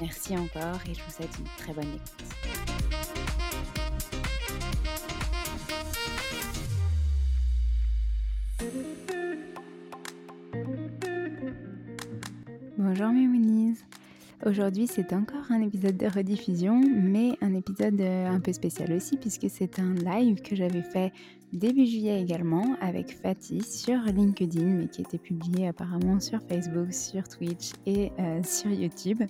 Merci encore et je vous souhaite une très bonne écoute. Bonjour mes Moonies Aujourd'hui c'est encore un épisode de rediffusion mais un épisode euh, un peu spécial aussi puisque c'est un live que j'avais fait début juillet également avec Fatih sur LinkedIn, mais qui était publié apparemment sur Facebook, sur Twitch et euh, sur YouTube.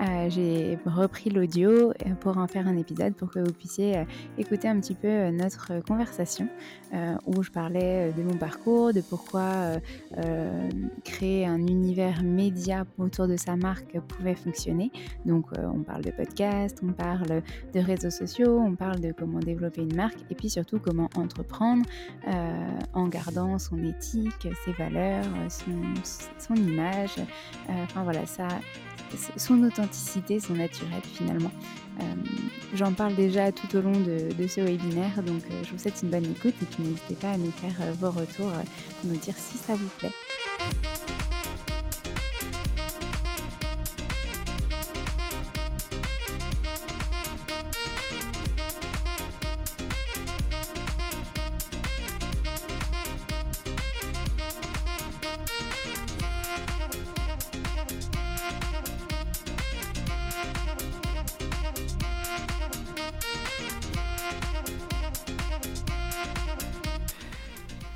Euh, j'ai repris l'audio euh, pour en faire un épisode pour que vous puissiez écouter un petit peu notre conversation où je parlais de mon parcours, de pourquoi créer un univers média autour de sa marque pouvait fonctionner. Donc on parle de podcast, on parle de réseaux sociaux, on parle de comment développer une marque et puis surtout comment entreprendre euh, en gardant son éthique, ses valeurs, son, image, euh, enfin voilà, son authenticité, son naturel finalement. Euh, j'en parle déjà tout au long de, de ce webinaire, donc je vous souhaite une bonne écoute et n'hésitez pas à nous faire vos retours pour nous dire si ça vous plaît.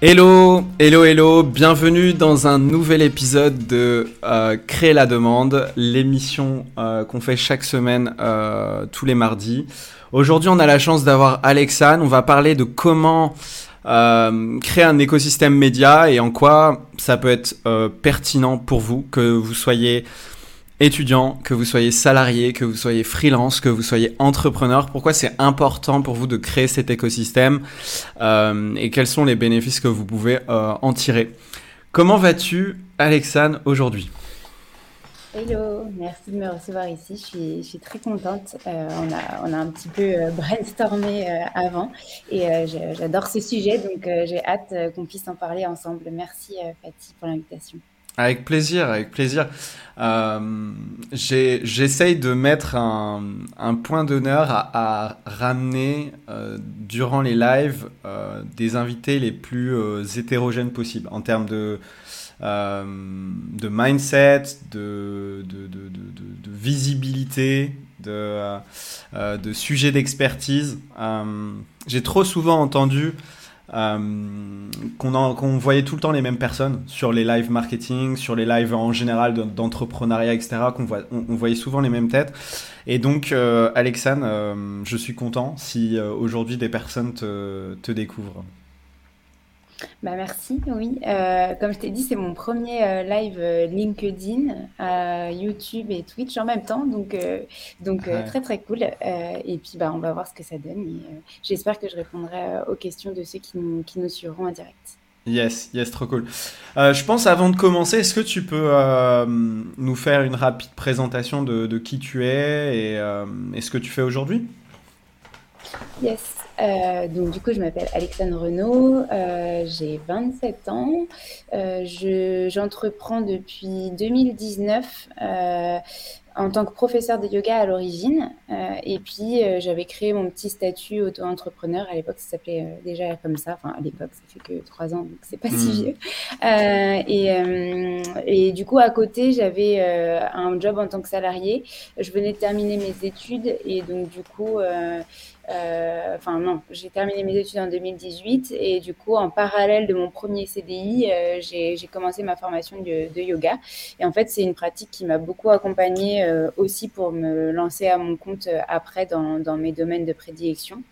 Hello, hello, hello, bienvenue dans un nouvel épisode de euh, Créer la demande, l'émission euh, qu'on fait chaque semaine euh, tous les mardis. Aujourd'hui, on a la chance d'avoir Alexane, on va parler de comment créer un écosystème média et en quoi ça peut être pertinent pour vous, que vous soyez étudiant, que vous soyez salarié, que vous soyez freelance, que vous soyez entrepreneur, pourquoi c'est important pour vous de créer cet écosystème euh, et quels sont les bénéfices que vous pouvez euh, en tirer? Comment vas-tu, Alexane, aujourd'hui? Hello, merci de me recevoir ici. Je suis, très contente. Euh, on, a, on a un petit peu brainstormé avant et j'adore ce sujet, donc j'ai hâte qu'on puisse en parler ensemble. Merci Fatih pour l'invitation. Avec plaisir, avec plaisir. Euh, J'essaye de mettre un, un point d'honneur à, à, ramener euh, durant les lives euh, des invités les plus euh, hétérogènes possibles en termes de, euh, de mindset, de, de, de, de visibilité, de, de sujets d'expertise. J'ai trop souvent entendu euh, qu'on voyait tout le temps les mêmes personnes sur les live marketing, sur les lives en général d'entrepreneuriat, etc. Qu'on on, voyait souvent les mêmes têtes. Et donc, euh, Alexane, euh, je suis content si euh, aujourd'hui des personnes te découvrent. Bah merci, oui. Euh, comme je t'ai dit, c'est mon premier euh, live euh, LinkedIn, YouTube et Twitch en même temps, donc, donc très très cool. et puis bah, on va voir ce que ça donne. j'espère que je répondrai aux questions de ceux qui nous, qui nous suivront en direct. Yes, yes, trop cool. je pense avant de commencer, est-ce que tu peux nous faire une rapide présentation de, de qui tu es et, et ce que tu fais aujourd'hui? Yes. Euh, donc du coup, je m'appelle Alexandre Renaud, euh, j'ai 27 ans, euh, j'entreprends depuis 2019 en tant que professeur de yoga à l'origine. Euh, et puis, euh, j'avais créé mon petit statut auto-entrepreneur. À l'époque, ça s'appelait euh, déjà comme ça. Enfin, à l'époque, ça fait que trois ans, donc c'est pas si hmm. vieux. Et, et, du coup, à côté, j'avais un job en tant que salarié. Je venais de terminer mes études et donc, du coup, enfin non, j'ai terminé mes études en 2018 et du coup, en parallèle de mon premier CDI, j'ai commencé ma formation de, de, yoga. Et en fait, c'est une pratique qui m'a beaucoup accompagnée euh, aussi pour me lancer à mon compte euh, après dans, dans mes domaines de prédilection.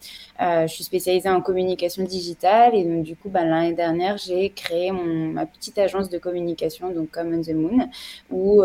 Euh, je suis spécialisée en communication digitale et donc du coup, bah, l'année dernière, j'ai créé mon, ma petite agence de communication, donc Come on the Moon, où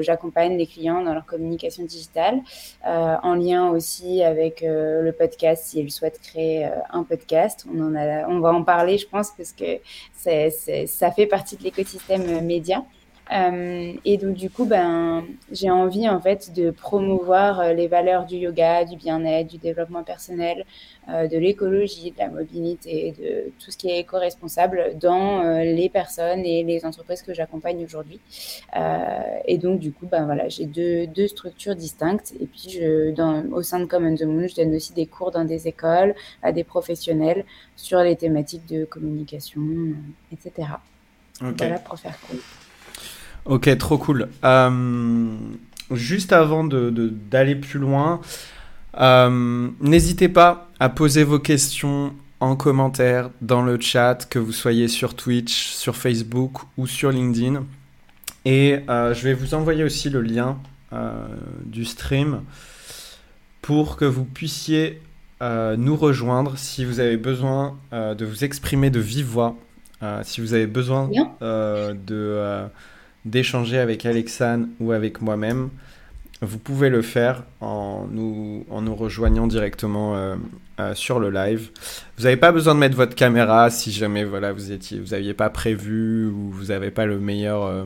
j'accompagne les clients dans leur communication digitale, en lien aussi avec le podcast s'ils souhaitent créer un podcast. On, en a, on va en parler, je pense, parce que c'est ça fait partie de l'écosystème média. Euh, et donc du coup, ben, j'ai envie en fait de promouvoir euh, les valeurs du yoga, du bien-être, du développement personnel, euh, de l'écologie, de la mobilité, de tout ce qui est éco-responsable dans euh, les personnes et les entreprises que j'accompagne aujourd'hui. Et donc du coup, ben voilà, j'ai deux, deux structures distinctes. Et puis je, dans, au sein de Common the Moon, je donne aussi des cours dans des écoles à des professionnels sur les thématiques de communication, etc. Voilà pour faire cool. Ok, trop cool. Euh, juste avant d'aller de, plus loin, euh, n'hésitez pas à poser vos questions en commentaire dans le chat, que vous soyez sur Twitch, sur Facebook ou sur LinkedIn. Et euh, je vais vous envoyer aussi le lien du stream pour que vous puissiez nous rejoindre si vous avez besoin de vous exprimer de vive voix, si vous avez besoin de d'échanger avec Alexane ou avec moi-même, vous pouvez le faire en nous, en nous rejoignant directement euh, euh, sur le live. Vous n'avez pas besoin de mettre votre caméra si jamais voilà, vous étiez, vous n'aviez pas prévu ou vous n'avez pas le meilleur, euh,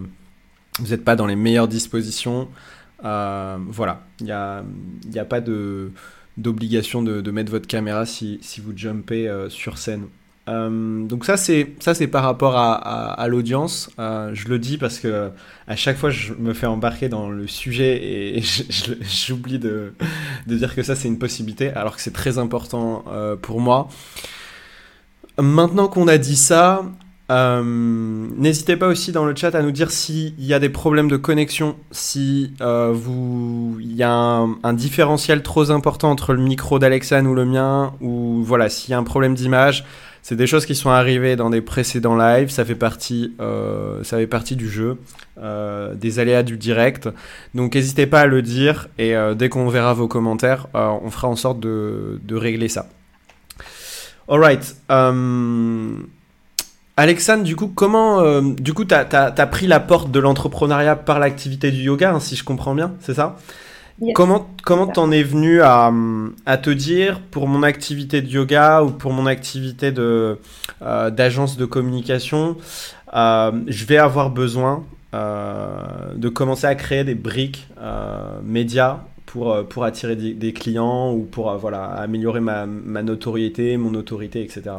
vous n'êtes pas dans les meilleures dispositions. voilà, il n'y a, a pas d'obligation de, de, mettre votre caméra si, si vous jumpez sur scène. Euh, donc ça c'est ça c'est par rapport à, l'audience. Euh, je le dis parce que à chaque fois je me fais embarquer dans le sujet et, j'oublie de, dire que ça c'est une possibilité alors que c'est très important euh, pour moi. Maintenant qu'on a dit ça, n'hésitez pas aussi dans le chat à nous dire s'il y a des problèmes de connexion, si vous il y a un, un, différentiel trop important entre le micro d'Alexane ou le mien, ou voilà s'il y a un problème d'image C'est des choses qui sont arrivées dans des précédents lives. Ça fait partie, ça fait partie du jeu, des aléas du direct. Donc n'hésitez pas à le dire et dès qu'on verra vos commentaires, on fera en sorte de, régler ça. Alright. Alexandre, du coup, comment, euh, du coup, t'as as, pris la porte de l'entrepreneuriat par l'activité du yoga, hein, si je comprends bien, c'est ça? Comment comment t'en es venu à, à, te dire pour mon activité de yoga ou pour mon activité de euh, d'agence de communication, euh, je vais avoir besoin de commencer à créer des briques médias pour, pour attirer des, clients ou pour voilà améliorer ma, ma notoriété, mon autorité, etc.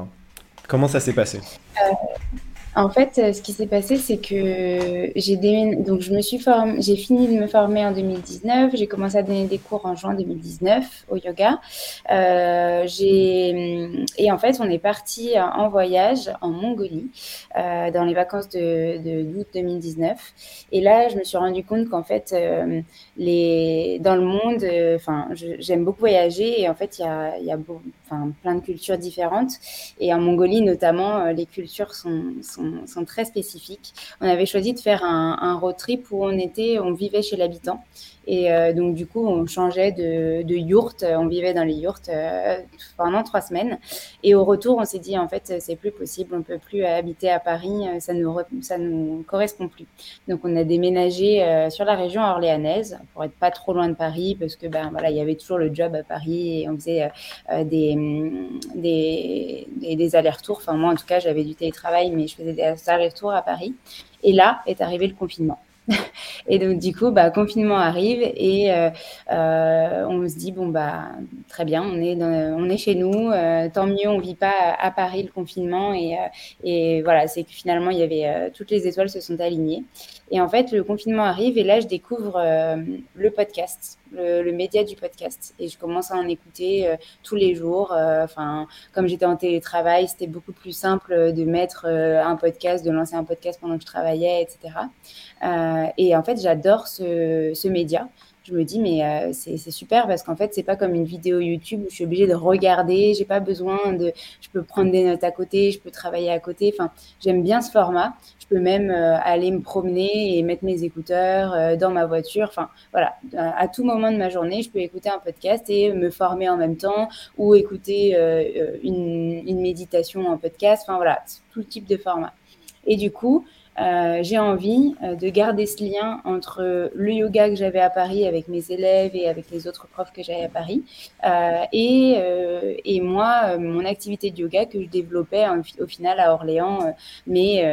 Comment ça s'est passé? Euh, en fait, euh, ce qui s'est passé, c'est que j'ai donc je me suis formée, j'ai fini de me former en 2019. J'ai commencé à donner des cours en juin 2019 au yoga. Euh, j'ai et en fait, on est parti en voyage en Mongolie euh, dans les vacances de, d'août 2019. Et là, je me suis rendu compte qu'en fait, euh, les dans le monde, euh, enfin, j'aime beaucoup voyager et en fait, il y a, y a enfin, plein de cultures différentes. Et en Mongolie, notamment, les cultures sont, sont sont, très spécifiques. On avait choisi de faire un, un road trip où on était, on vivait chez l'habitant. Et euh, donc, du coup, on changeait de, de yourte. On vivait dans les yourtes euh, pendant trois semaines. Et au retour, on s'est dit, en fait, c'est plus possible. On peut plus habiter à Paris. Ça nous, ça nous correspond plus. Donc, on a déménagé euh, sur la région orléanaise pour être pas trop loin de Paris parce que, ben, voilà, il y avait toujours le job à Paris et on faisait des, des, des, des allers-retours. Enfin, moi, en tout cas, j'avais du télétravail, mais je faisais des allers-retours à Paris. Et là est arrivé le confinement. et donc du coup, bah, confinement arrive et euh, euh, on se dit bon bah très bien, on est on est chez nous, euh, tant mieux, on vit pas à, Paris le confinement et, et voilà, c'est que finalement il y avait toutes les étoiles se sont alignées et en fait le confinement arrive et là je découvre le podcast le, média du podcast. Et je commence à en écouter euh, tous les jours. Euh, enfin, comme j'étais en télétravail, c'était beaucoup plus simple de mettre euh, un podcast, de lancer un podcast pendant que je travaillais, etc. et en fait, j'adore ce, média je me dis mais euh, c'est super parce qu'en fait c'est pas comme une vidéo YouTube où je suis obligée de regarder, j'ai pas besoin de, je peux prendre des notes à côté, je peux travailler à côté. Enfin, j'aime bien ce format. Je peux même euh, aller me promener et mettre mes écouteurs euh, dans ma voiture. Enfin, voilà, à tout moment de ma journée, je peux écouter un podcast et me former en même temps ou écouter une, une méditation en podcast. Enfin voilà, tout type de format. Et du coup, euh, j'ai envie euh, de garder ce lien entre le yoga que j'avais à Paris avec mes élèves et avec les autres profs que j'avais à Paris euh, et, moi, mon activité de yoga que je développais au final à Orléans, mais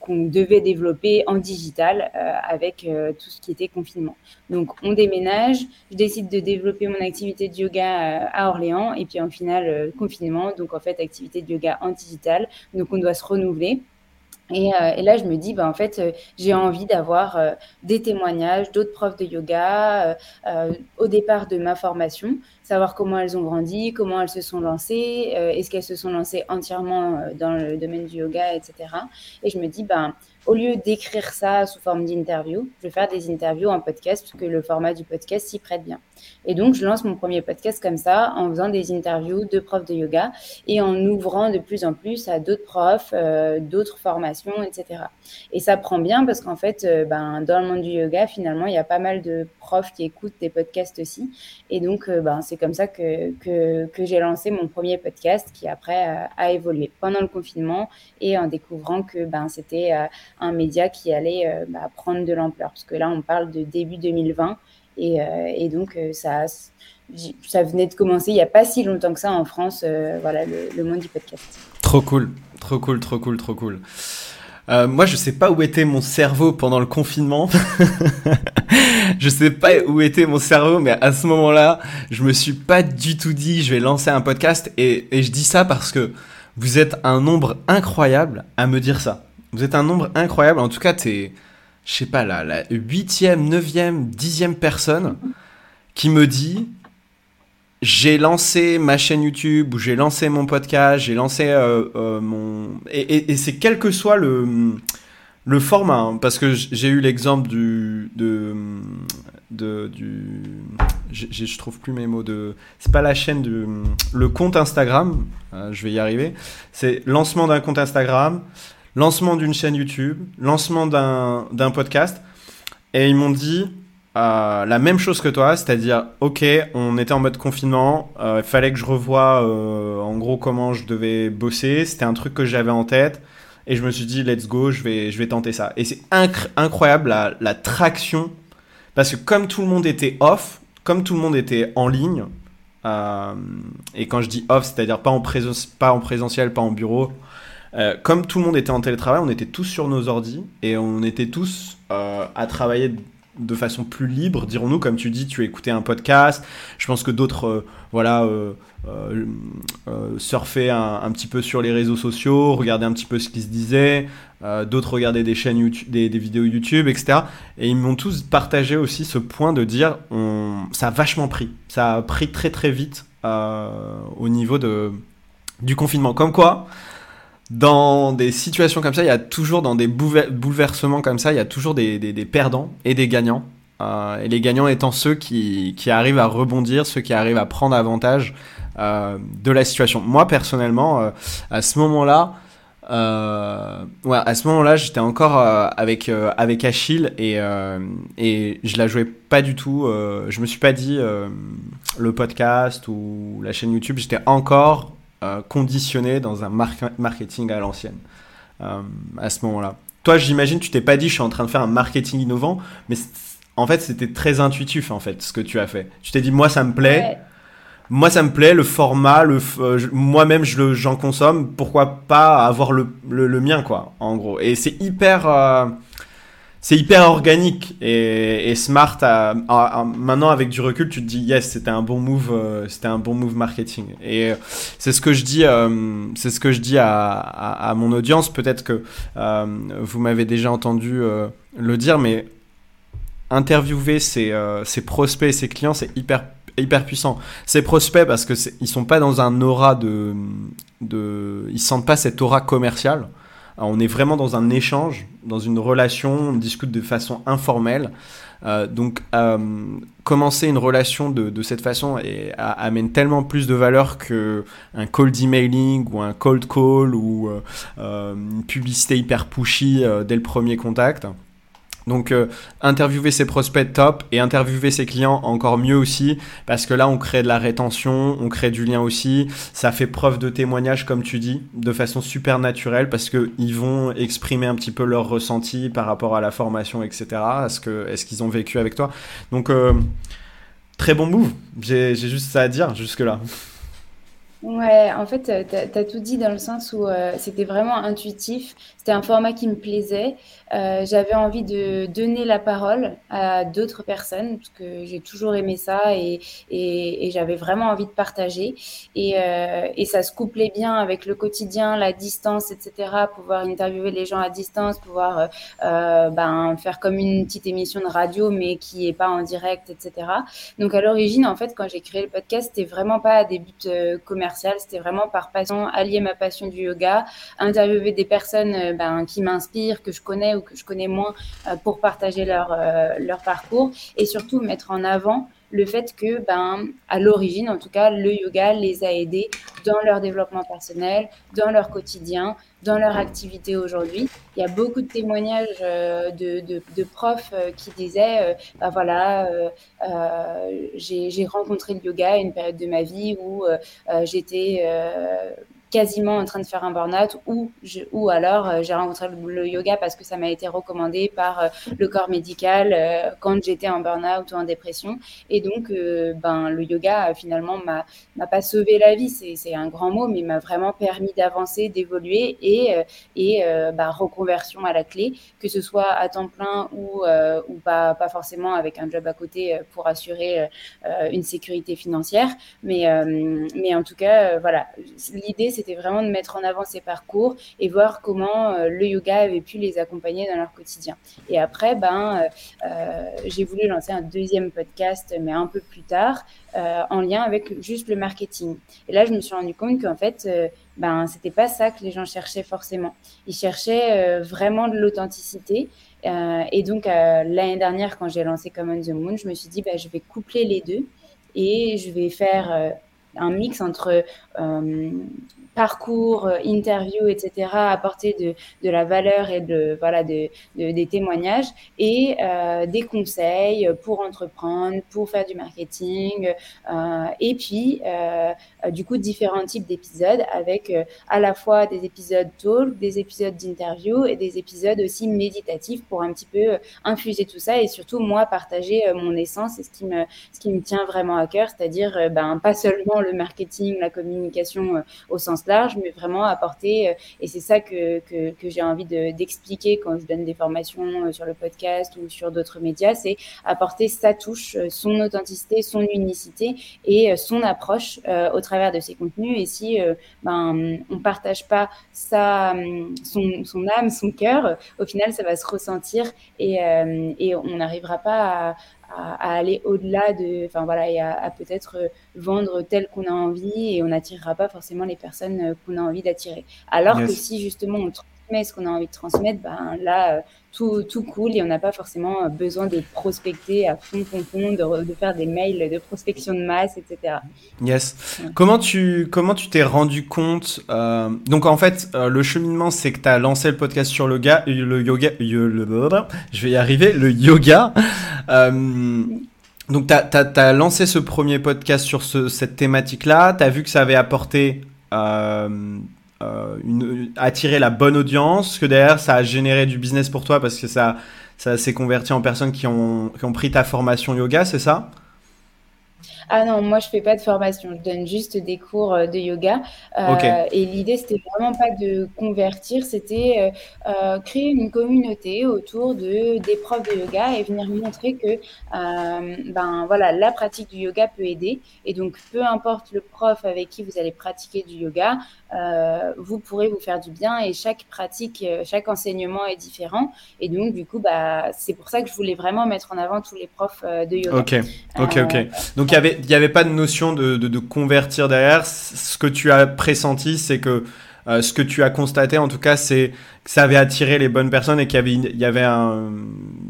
qu'on devait développer en digital avec tout ce qui était confinement. Donc on déménage, je décide de développer mon activité de yoga à Orléans et puis en final confinement, donc en fait activité de yoga en digital, donc on doit se renouveler. Et, euh, et, là, je me dis, bah, en fait, euh, j'ai envie d'avoir euh, des témoignages d'autres profs de yoga au départ de ma formation, savoir comment elles ont grandi, comment elles se sont lancées, est-ce qu'elles se sont lancées entièrement dans le domaine du yoga, etc. Et je me dis, ben, au lieu d'écrire ça sous forme d'interview, je vais faire des interviews en podcast parce que le format du podcast s'y prête bien. Et donc, je lance mon premier podcast comme ça, en faisant des interviews de profs de yoga et en ouvrant de plus en plus à d'autres profs, euh, d'autres formations, etc. Et ça prend bien parce qu'en fait, euh, ben, dans le monde du yoga, finalement, il y a pas mal de profs qui écoutent des podcasts aussi. Et donc, euh, ben, c'est comme ça que, que, que j'ai lancé mon premier podcast qui après a évolué pendant le confinement et en découvrant que ben, c'était un média qui allait bah, prendre de l'ampleur. Parce que là, on parle de début 2020 euh, et, donc, euh, ça, ça venait de commencer il n'y a pas si longtemps que ça en France, euh, voilà, le, monde du podcast. Trop cool, trop cool, trop cool, trop cool. moi, je sais pas où était mon cerveau pendant le confinement. je sais pas où était mon cerveau, mais à ce moment-là, je me suis pas du tout dit je vais lancer un podcast. Et je dis ça parce que vous êtes un nombre incroyable à me dire ça. Vous êtes un nombre incroyable. En tout cas, t'es je sais pas, la, la 8e, 9e, 10e personne qui me dit j'ai lancé ma chaîne YouTube ou j'ai lancé mon podcast, j'ai lancé euh, euh, mon. Et, c'est quel que soit le, le format, hein, parce que j'ai eu l'exemple du, de, du. je trouve plus mes mots de. C'est pas la chaîne du. Le compte Instagram, je vais y arriver. C'est lancement d'un compte Instagram, lancement d'une chaîne YouTube, lancement d'un podcast. Et ils m'ont dit euh, la même chose que toi, c'est-à-dire, ok, on était en mode confinement, il euh, fallait que je revoie euh, en gros comment je devais bosser, c'était un truc que j'avais en tête, et je me suis dit, let's go, je vais, je vais tenter ça. Et c'est incroyable la, traction, parce que comme tout le monde était off, comme tout le monde était en ligne, et quand je dis off, c'est-à-dire pas, en pas en présentiel, pas en bureau, comme tout le monde était en télétravail, on était tous sur nos ordis, et on était tous à travailler de façon plus libre, dirons-nous, comme tu dis, tu écouté un podcast. Je pense que d'autres, euh, voilà, euh, euh, surfaient un, petit peu sur les réseaux sociaux, regardaient un petit peu ce qui se disait. d'autres regardaient des chaînes YouTube, des, vidéos YouTube, etc. Et ils m'ont tous partagé aussi ce point de dire, ça a vachement pris, ça a pris très très vite au niveau de du confinement. Comme quoi, dans des situations comme ça, il y a toujours, dans des bouleversements comme ça, il y a toujours des, perdants et des gagnants. Euh, et les gagnants étant ceux qui, arrivent à rebondir, ceux qui arrivent à prendre avantage euh, de la situation. Moi, personnellement, euh, à ce moment-là, à ce moment-là, j'étais encore avec avec Achille et et je la jouais pas du tout. je me suis pas dit le podcast ou la chaîne YouTube. J'étais encore euh, conditionné dans un marketing à l'ancienne euh, à ce moment-là. Toi, j'imagine, tu t'es pas dit, je suis en train de faire un marketing innovant, mais en fait, c'était très intuitif, en fait, ce que tu as fait. Tu t'es dit, moi, ça me plaît. Moi, ça me plaît, le format, le, euh, moi-même, j'en consomme. Pourquoi pas avoir le, le, mien, quoi, en gros. Et c'est hyper c'est hyper organique et, smart. maintenant, avec du recul, tu te dis yes, c'était un bon move, euh, c'était un bon move marketing. Et euh, c'est ce que je dis, euh, c'est ce que je dis à, mon audience. Peut-être que vous m'avez déjà entendu le dire, mais interviewer ses, ses prospects ses clients, c'est hyper hyper puissant. Ces prospects parce que ils sont pas dans un aura de, de, ils sentent pas cette aura commerciale on est vraiment dans un échange, dans une relation, on discute de façon informelle. Euh, donc, euh, commencer une relation de, cette façon amène tellement plus de valeur qu'un cold emailing ou un cold call ou euh, une publicité hyper pushy dès le premier contact. Donc euh, interviewer ses prospects top et interviewer ses clients encore mieux aussi parce que là on crée de la rétention, on crée du lien aussi, ça fait preuve de témoignage comme tu dis de façon super naturelle parce que ils vont exprimer un petit peu leur ressenti par rapport à la formation etc. Est-ce que est-ce qu'ils ont vécu avec toi Donc euh, très bon move, j'ai juste ça à dire jusque là. Ouais, en fait, tu as, tout dit dans le sens où c'était vraiment intuitif. C'était un format qui me plaisait. Euh, j'avais envie de donner la parole à d'autres personnes parce que j'ai toujours aimé ça et, j'avais vraiment envie de partager. Et, euh, et, ça se couplait bien avec le quotidien, la distance, etc. Pouvoir interviewer les gens à distance, pouvoir euh, ben, faire comme une petite émission de radio mais qui est pas en direct, etc. Donc à l'origine, en fait, quand j'ai créé le podcast, c'était vraiment pas à des buts commerciaux, c'était vraiment par passion, allier ma passion du yoga, interviewer des personnes ben, qui m'inspirent, que je connais que je connais moins euh, pour partager leur, euh, leur parcours et surtout mettre en avant le fait que, ben, à l'origine, en tout cas, le yoga les a aidés dans leur développement personnel, dans leur quotidien, dans leur activité aujourd'hui. Il y a beaucoup de témoignages euh, de, de, profs qui disaient, ben voilà, j'ai rencontré le yoga à une période de ma vie où j'étais quasiment en train de faire un burn-out ou, ou alors euh, j'ai rencontré le, yoga parce que ça m'a été recommandé par euh, le corps médical euh, quand j'étais en burn-out ou en dépression. Et donc, ben, le yoga finalement m'a, m'a pas sauvé la vie, c'est, c'est un grand mot, mais m'a vraiment permis d'avancer, d'évoluer et, et ben, reconversion à la clé, que ce soit à temps plein ou, ou pas, pas forcément avec un job à côté pour assurer une sécurité financière. Mais, mais en tout cas, voilà, l'idée c'est c'était vraiment de mettre en avant ces parcours et voir comment euh, le yoga avait pu les accompagner dans leur quotidien. Et après, ben, euh, euh, j'ai voulu lancer un deuxième podcast, mais un peu plus tard, en lien avec juste le marketing. Et là, je me suis rendu compte qu'en fait, ben, c'était pas ça que les gens cherchaient forcément. Ils cherchaient vraiment de l'authenticité. et donc, l'année dernière, quand j'ai lancé Common the Moon, je me suis dit, ben, je vais coupler les deux et je vais faire un mix entre parcours, euh, interview, etc., apporter de, de, la valeur et de, voilà, de, des témoignages et euh, des conseils pour entreprendre, pour faire du marketing, euh, et puis du coup différents types d'épisodes avec à la fois des épisodes talk, des épisodes d'interview et des épisodes aussi méditatifs pour un petit peu infuser tout ça et surtout moi partager mon essence et ce qui me, ce qui me tient vraiment à cœur, c'est-à-dire ben, pas seulement le marketing, la communication au sens mais vraiment apporter, euh, et c'est ça que, que, j'ai envie d'expliquer quand je donne des formations euh, sur le podcast ou sur d'autres médias, c'est apporter sa touche, euh, son authenticité, son unicité et son approche au travers de ses contenus. Et si ben, on partage pas sa, son, son âme, son cœur, au final, ça va se ressentir et, et on n'arrivera pas à, à, aller au-delà de, enfin voilà, et à, peut-être euh, vendre tel qu'on a envie et on n'attirera pas forcément les personnes euh, qu'on a envie d'attirer. Alors que si justement on transmet ce qu'on a envie de transmettre, ben là, euh, tout, tout cool et on n'a pas forcément besoin de prospecter à fond, fond, fond, de, de, faire des mails de prospection de masse, etc. Yes. Comment tu comment tu t'es rendu compte euh, Donc en fait, euh, le cheminement, c'est que tu as lancé le podcast sur le, ga, le yoga, le, je vais y arriver, le yoga. Euh, donc, tu as, as, lancé ce premier podcast sur ce, cette thématique-là. Tu as vu que ça avait apporté euh, euh, une, attirer la bonne audience, que derrière ça a généré du business pour toi parce que ça, ça s'est converti en personnes qui ont, qui ont pris ta formation yoga, c'est ça? Ah non, moi je fais pas de formation, je donne juste des cours euh, de yoga. Euh, et l'idée c'était vraiment pas de convertir, c'était euh, créer une communauté autour de des profs de yoga et venir montrer que ben voilà la pratique du yoga peut aider. Et donc peu importe le prof avec qui vous allez pratiquer du yoga, vous pourrez vous faire du bien et chaque pratique, chaque enseignement est différent. Et donc du coup bah c'est pour ça que je voulais vraiment mettre en avant tous les profs de yoga. Ok, ok, ok. Donc il y avait il n'y avait pas de notion de, de, convertir derrière. Ce que tu as pressenti, c'est que euh, ce que tu as constaté, en tout cas, c'est que ça avait attiré les bonnes personnes et qu'il y avait, une, il y avait un,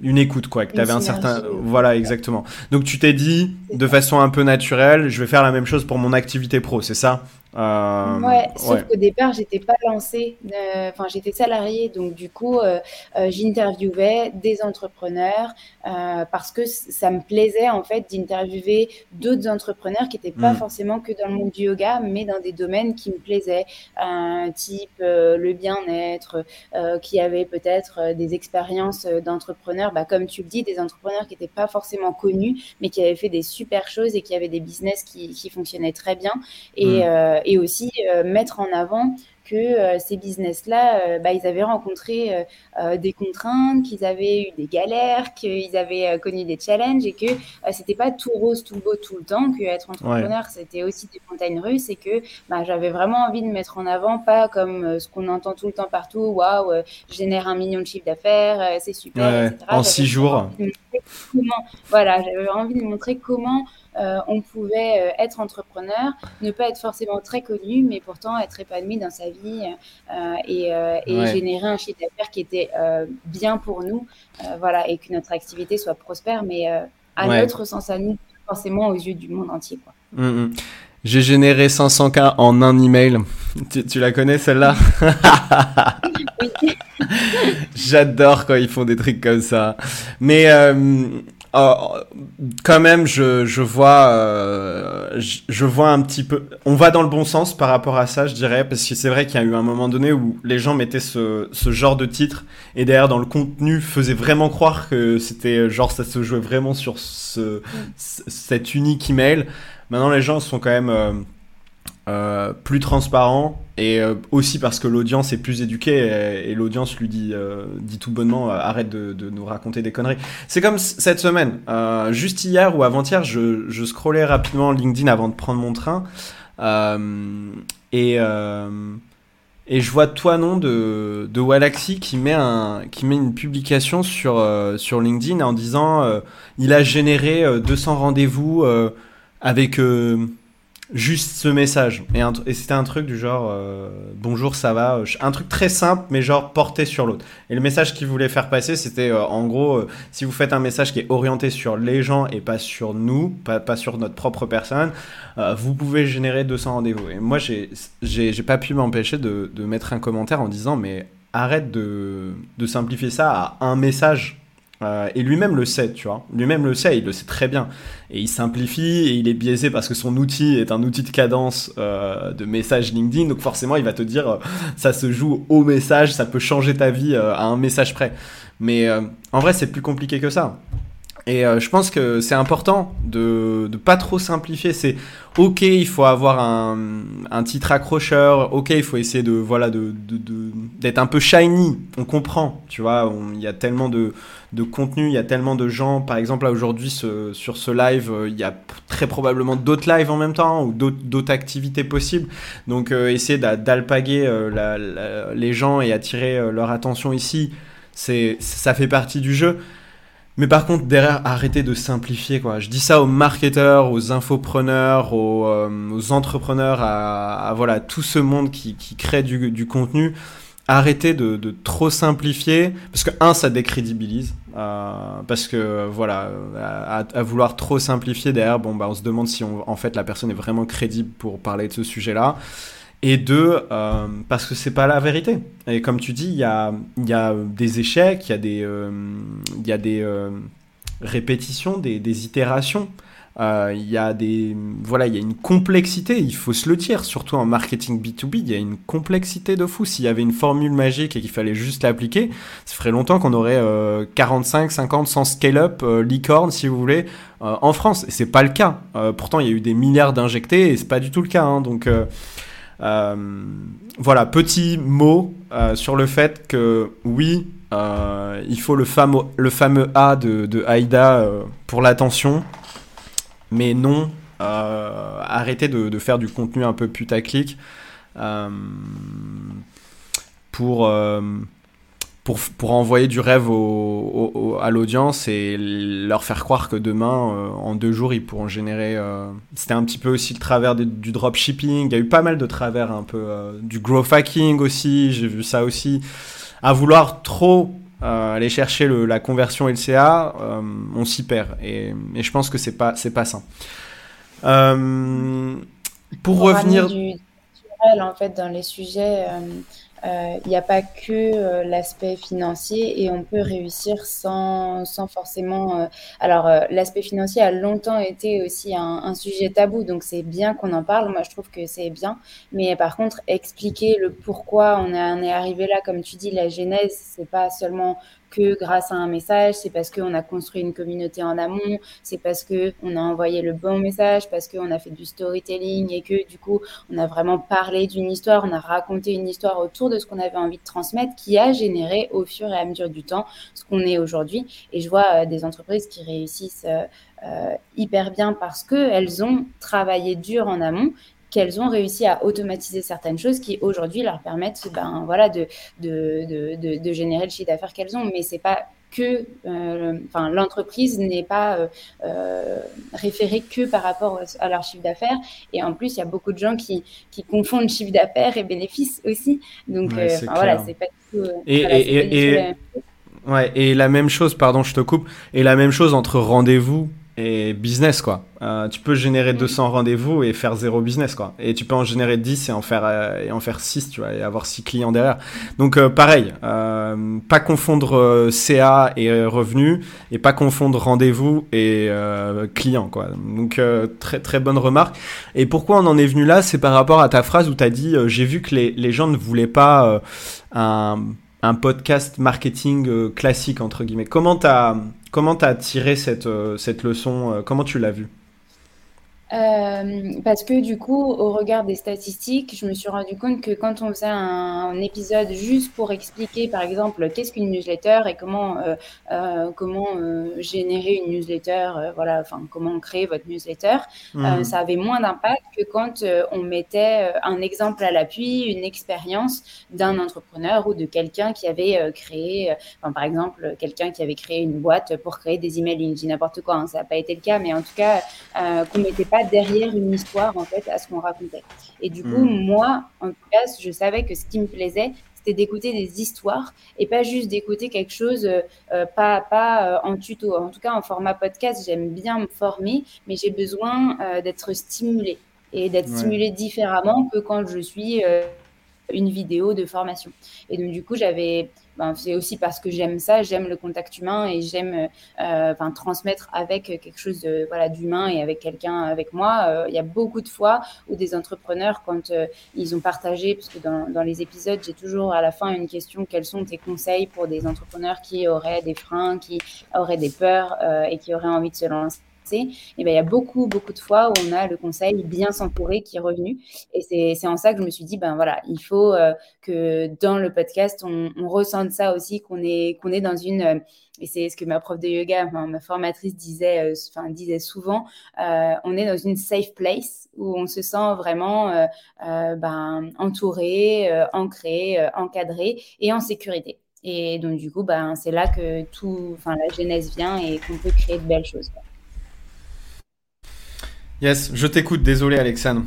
une écoute, quoi. Que tu avais un certain. Voilà, exactement. Donc tu t'es dit, de façon un peu naturelle, je vais faire la même chose pour mon activité pro, c'est ça? Euh, ouais, sauf qu'au départ, j'étais pas lancée, euh, enfin, j'étais salariée, donc du coup, euh, j'interviewais des entrepreneurs parce que ça me plaisait en fait d'interviewer d'autres entrepreneurs qui n'étaient pas hmm. forcément que dans le monde du yoga, mais dans des domaines qui me plaisaient, type le bien-être, qui avaient peut-être des expériences d'entrepreneurs, bah, comme tu le dis, des entrepreneurs qui n'étaient pas forcément connus, mais qui avaient fait des super choses et qui avaient des business qui, qui fonctionnaient très bien. Et, hmm et aussi euh, mettre en avant que euh, ces business-là, euh, bah, ils avaient rencontré des contraintes, qu'ils avaient eu des galères, qu'ils avaient connu des challenges et que c'était pas tout rose, tout beau tout le temps, que être entrepreneur, c'était aussi des montagnes russes et que bah, j'avais vraiment envie de mettre en avant, pas comme ce qu'on entend tout le temps partout, waouh, génère un million de chiffre d'affaires, c'est super, etc. En six jours. voilà, j'avais envie de montrer comment on pouvait euh, être entrepreneur, ne pas être forcément très connu, mais pourtant être épanoui dans sa vie euh, et, générer un chiffre d'affaires qui était bien pour nous, voilà, et que notre activité soit prospère, mais à notre sens à nous, forcément aux yeux du monde entier. Quoi. Mm, mm. J'ai généré 500K en un email. Tu, tu la connais celle-là? J'adore quand ils font des trucs comme ça. Mais euh, quand même, je, je vois, euh, je, vois un petit peu. On va dans le bon sens par rapport à ça, je dirais, parce que c'est vrai qu'il y a eu un moment donné où les gens mettaient ce, ce genre de titre et derrière dans le contenu faisait vraiment croire que c'était genre ça se jouait vraiment sur ce, mm. cet unique email. Maintenant, les gens sont quand même euh, euh, plus transparent et euh, aussi parce que l'audience est plus éduquée et, l'audience lui dit, euh, dit tout bonnement arrête de, de, nous raconter des conneries. C'est comme cette semaine, juste hier ou avant-hier, je, je scrollais rapidement LinkedIn avant de prendre mon train et, et je vois toi nom de, de Walaxy qui met, un, qui met une publication sur, sur LinkedIn en disant il a généré 200 rendez-vous avec juste ce message. Et, c'était un truc du genre euh, bonjour, ça va. Un truc très simple, mais genre porté sur l'autre. Et le message qu'il voulait faire passer, c'était euh, en gros, euh, si vous faites un message qui est orienté sur les gens et pas sur nous, pas, pas sur notre propre personne, vous pouvez générer 200 rendez-vous. Et moi, j'ai pas pu m'empêcher de, de, mettre un commentaire en disant mais arrête de, de simplifier ça à un message euh, et lui-même le sait, tu vois. Lui-même le sait, il le sait très bien. Et il simplifie et il est biaisé parce que son outil est un outil de cadence euh, de message LinkedIn. Donc forcément, il va te dire, euh, ça se joue au message, ça peut changer ta vie à un message près. Mais en vrai, c'est plus compliqué que ça. Et je pense que c'est important de ne pas trop simplifier. C'est ok, il faut avoir un, un, titre accrocheur. Ok, il faut essayer de voilà de d'être un peu shiny. On comprend, tu vois. Il y a tellement de de contenu. Il y a tellement de gens, par exemple, là aujourd'hui sur ce live, euh, il y a très probablement d'autres lives en même temps ou d'autres activités possibles. Donc euh, essayer d'alpaguer euh, les gens et attirer leur attention ici, c'est ça fait partie du jeu. Mais par contre, derrière, arrêtez de simplifier. Quoi. Je dis ça aux marketeurs, aux infopreneurs, aux, entrepreneurs, à, voilà, tout ce monde qui, crée du, du contenu arrêter de, trop simplifier, parce que un, ça décrédibilise, euh, parce que voilà, à, vouloir trop simplifier derrière, bon bah on se demande si en fait la personne est vraiment crédible pour parler de ce sujet-là. Et deux, euh, parce que c'est pas la vérité. Et comme tu dis, il y a, y a des échecs, il y a des, euh, y a des répétitions, des, des itérations. Euh, il y a des voilà il y a une complexité il faut se le dire surtout en marketing B2B il y a une complexité de fou s'il y avait une formule magique et qu'il fallait juste l'appliquer ça ferait longtemps qu'on aurait 45 50 100 scale up euh, licorne si vous voulez euh, en France et c'est pas le cas pourtant il y a eu des milliards d'injectés et c'est pas du tout le cas hein. donc voilà petit mot sur le fait que oui il faut le fameux, le fameux A de, de Aïda pour l'attention. Mais non, euh, arrêtez de, faire du contenu un peu putaclic euh, pour, euh, pour, pour, envoyer du rêve à l'audience et leur faire croire que demain, en deux jours, ils pourront générer. C'était un petit peu aussi le travers du dropshipping. Il y a eu pas mal de travers, un peu du growth hacking aussi. J'ai vu ça aussi. À vouloir trop euh, aller chercher le, la conversion LCA, euh, on s'y perd. Et, et, je pense que c'est pas c'est pas ça. Euh, pour, pour revenir du en fait dans les sujets euh, il euh, n'y a pas que euh, l'aspect financier et on peut réussir sans, sans forcément. Euh, alors, l'aspect financier a longtemps été aussi un, un sujet tabou, donc c'est bien qu'on en parle. Moi, je trouve que c'est bien. Mais par contre, expliquer le pourquoi on, on est arrivé là, comme tu dis, la genèse, c'est pas seulement que grâce à un message, c'est parce qu'on a construit une communauté en amont, c'est parce qu'on a envoyé le bon message, parce qu'on a fait du storytelling et que du coup, on a vraiment parlé d'une histoire, on a raconté une histoire autour de ce qu'on avait envie de transmettre qui a généré au fur et à mesure du temps ce qu'on est aujourd'hui. Et je vois euh, des entreprises qui réussissent euh, euh, hyper bien parce qu'elles ont travaillé dur en amont qu'elles ont réussi à automatiser certaines choses qui aujourd'hui leur permettent ben, voilà, de, de, de, de générer le chiffre d'affaires qu'elles ont. Mais c'est pas que euh, l'entreprise n'est pas euh, euh, référée que par rapport à leur chiffre d'affaires. Et en plus, il y a beaucoup de gens qui, qui confondent chiffre d'affaires et bénéfices aussi. Donc voilà, c'est pas tout. Et, et, et, ouais, et la même chose, pardon, je te coupe, et la même chose entre rendez-vous et business quoi. Euh, tu peux générer 200 mm. rendez-vous et faire zéro business quoi. Et tu peux en générer 10 et en faire euh, et en faire 6 tu vois et avoir 6 clients derrière. Donc euh, pareil, pas confondre CA et revenu et pas confondre rendez-vous et client quoi. Donc très très bonne remarque. Et pourquoi on en est venu là, c'est par rapport à ta phrase où tu as dit j'ai vu que les, les gens ne voulaient pas un un podcast marketing classique entre guillemets. Comment tu as Comment as tiré cette, euh, cette leçon euh, Comment tu l'as vue euh, parce que du coup, au regard des statistiques, je me suis rendu compte que quand on faisait un, épisode juste pour expliquer, par exemple, qu'est-ce qu'une newsletter et comment euh, euh, comment générer une newsletter, voilà, enfin comment créer votre newsletter, mmh. ça avait moins d'impact que quand on mettait un exemple à l'appui, une expérience d'un entrepreneur ou de quelqu'un qui avait créé, enfin, par exemple, quelqu'un qui avait créé une boîte pour créer des emails, je dis n'importe quoi, hein, ça n'a pas été le cas, mais en tout cas, qu'on mettait pas pas derrière une histoire en fait à ce qu'on racontait. Et du coup, hmm. moi, en tout cas, je savais que ce qui me plaisait, c'était d'écouter des histoires et pas juste d'écouter quelque chose, euh, euh, pas, pas euh, en tuto. En tout cas, en format podcast, j'aime bien me former, mais j'ai besoin d'être stimulé et d'être stimulé différemment que quand je suis une vidéo de formation. Et donc, du coup, j'avais ben, c'est aussi parce que j'aime ça, j'aime le contact humain et j'aime euh, enfin, transmettre avec quelque chose de, voilà, d'humain et avec quelqu'un avec moi. Euh, il y a beaucoup de fois où des entrepreneurs, quand euh, ils ont partagé, parce que dans, dans les épisodes, j'ai toujours à la fin une question, quels sont tes conseils pour des entrepreneurs qui auraient des freins, qui auraient des peurs et qui auraient envie de se lancer? Et ben, il y a beaucoup, beaucoup de fois où on a le conseil bien s'entourer qui est revenu. Et c'est en ça que je me suis dit, ben voilà, il faut euh, que dans le podcast, on, ressente ça aussi, qu'on est, qu'on est dans une... Euh, et c'est ce que ma prof de yoga, ma formatrice disait, euh, enfin, disait souvent, on est dans une safe place où on se sent vraiment ben, entouré, ancré, encadré et en sécurité. Et donc, du coup, ben, c'est là que tout, enfin, la genèse vient et qu'on peut créer de belles choses. Yes, je t'écoute, désolé Alexandre.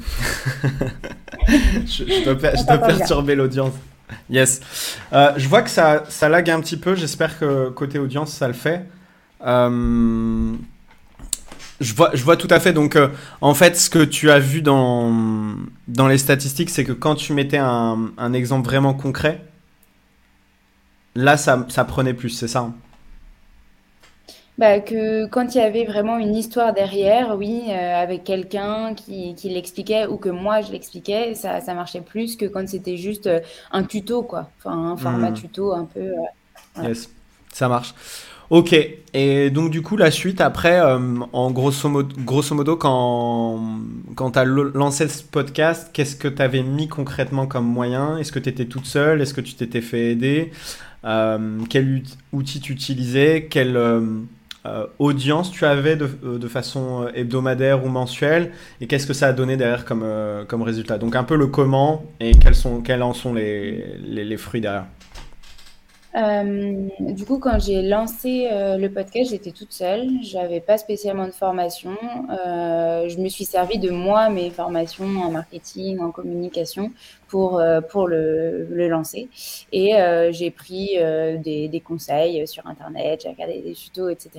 je, je, dois, perturber l'audience. Yes. Euh, je vois que ça, ça lag un petit peu, j'espère que côté audience ça le fait. Euh, je, vois, je vois tout à fait, donc euh, en fait ce que tu as vu dans, dans les statistiques, c'est que quand tu mettais un, un exemple vraiment concret, là ça, ça prenait plus, c'est ça hein? Bah, que quand il y avait vraiment une histoire derrière, oui, euh, avec quelqu'un qui, qui l'expliquait ou que moi je l'expliquais, ça, ça marchait plus que quand c'était juste euh, un tuto, quoi. Enfin, un format hmm. tuto un peu. Euh, yes, ça marche. Ok, et donc du coup la suite après, en grosso modo, grosso modo quand, quand tu as lancé ce podcast, qu'est-ce que tu avais mis concrètement comme moyen? Est-ce que tu étais toute seule? Est-ce que tu t'étais fait aider? Quel outil tu utilisais Quel euh, audience tu avais de, euh, de, façon euh, hebdomadaire ou mensuelle et qu'est-ce que ça a donné derrière comme, comme résultat? Donc un peu le comment et quels, sont, quels en sont les, les, fruits derrière. Du coup, quand j'ai lancé le podcast, j'étais toute seule. J'avais pas spécialement de formation. Je me suis servi de moi, mes formations en marketing, en communication, pour, pour le, le lancer. Et j'ai pris des, des, conseils sur Internet, j'ai regardé des tutos, etc.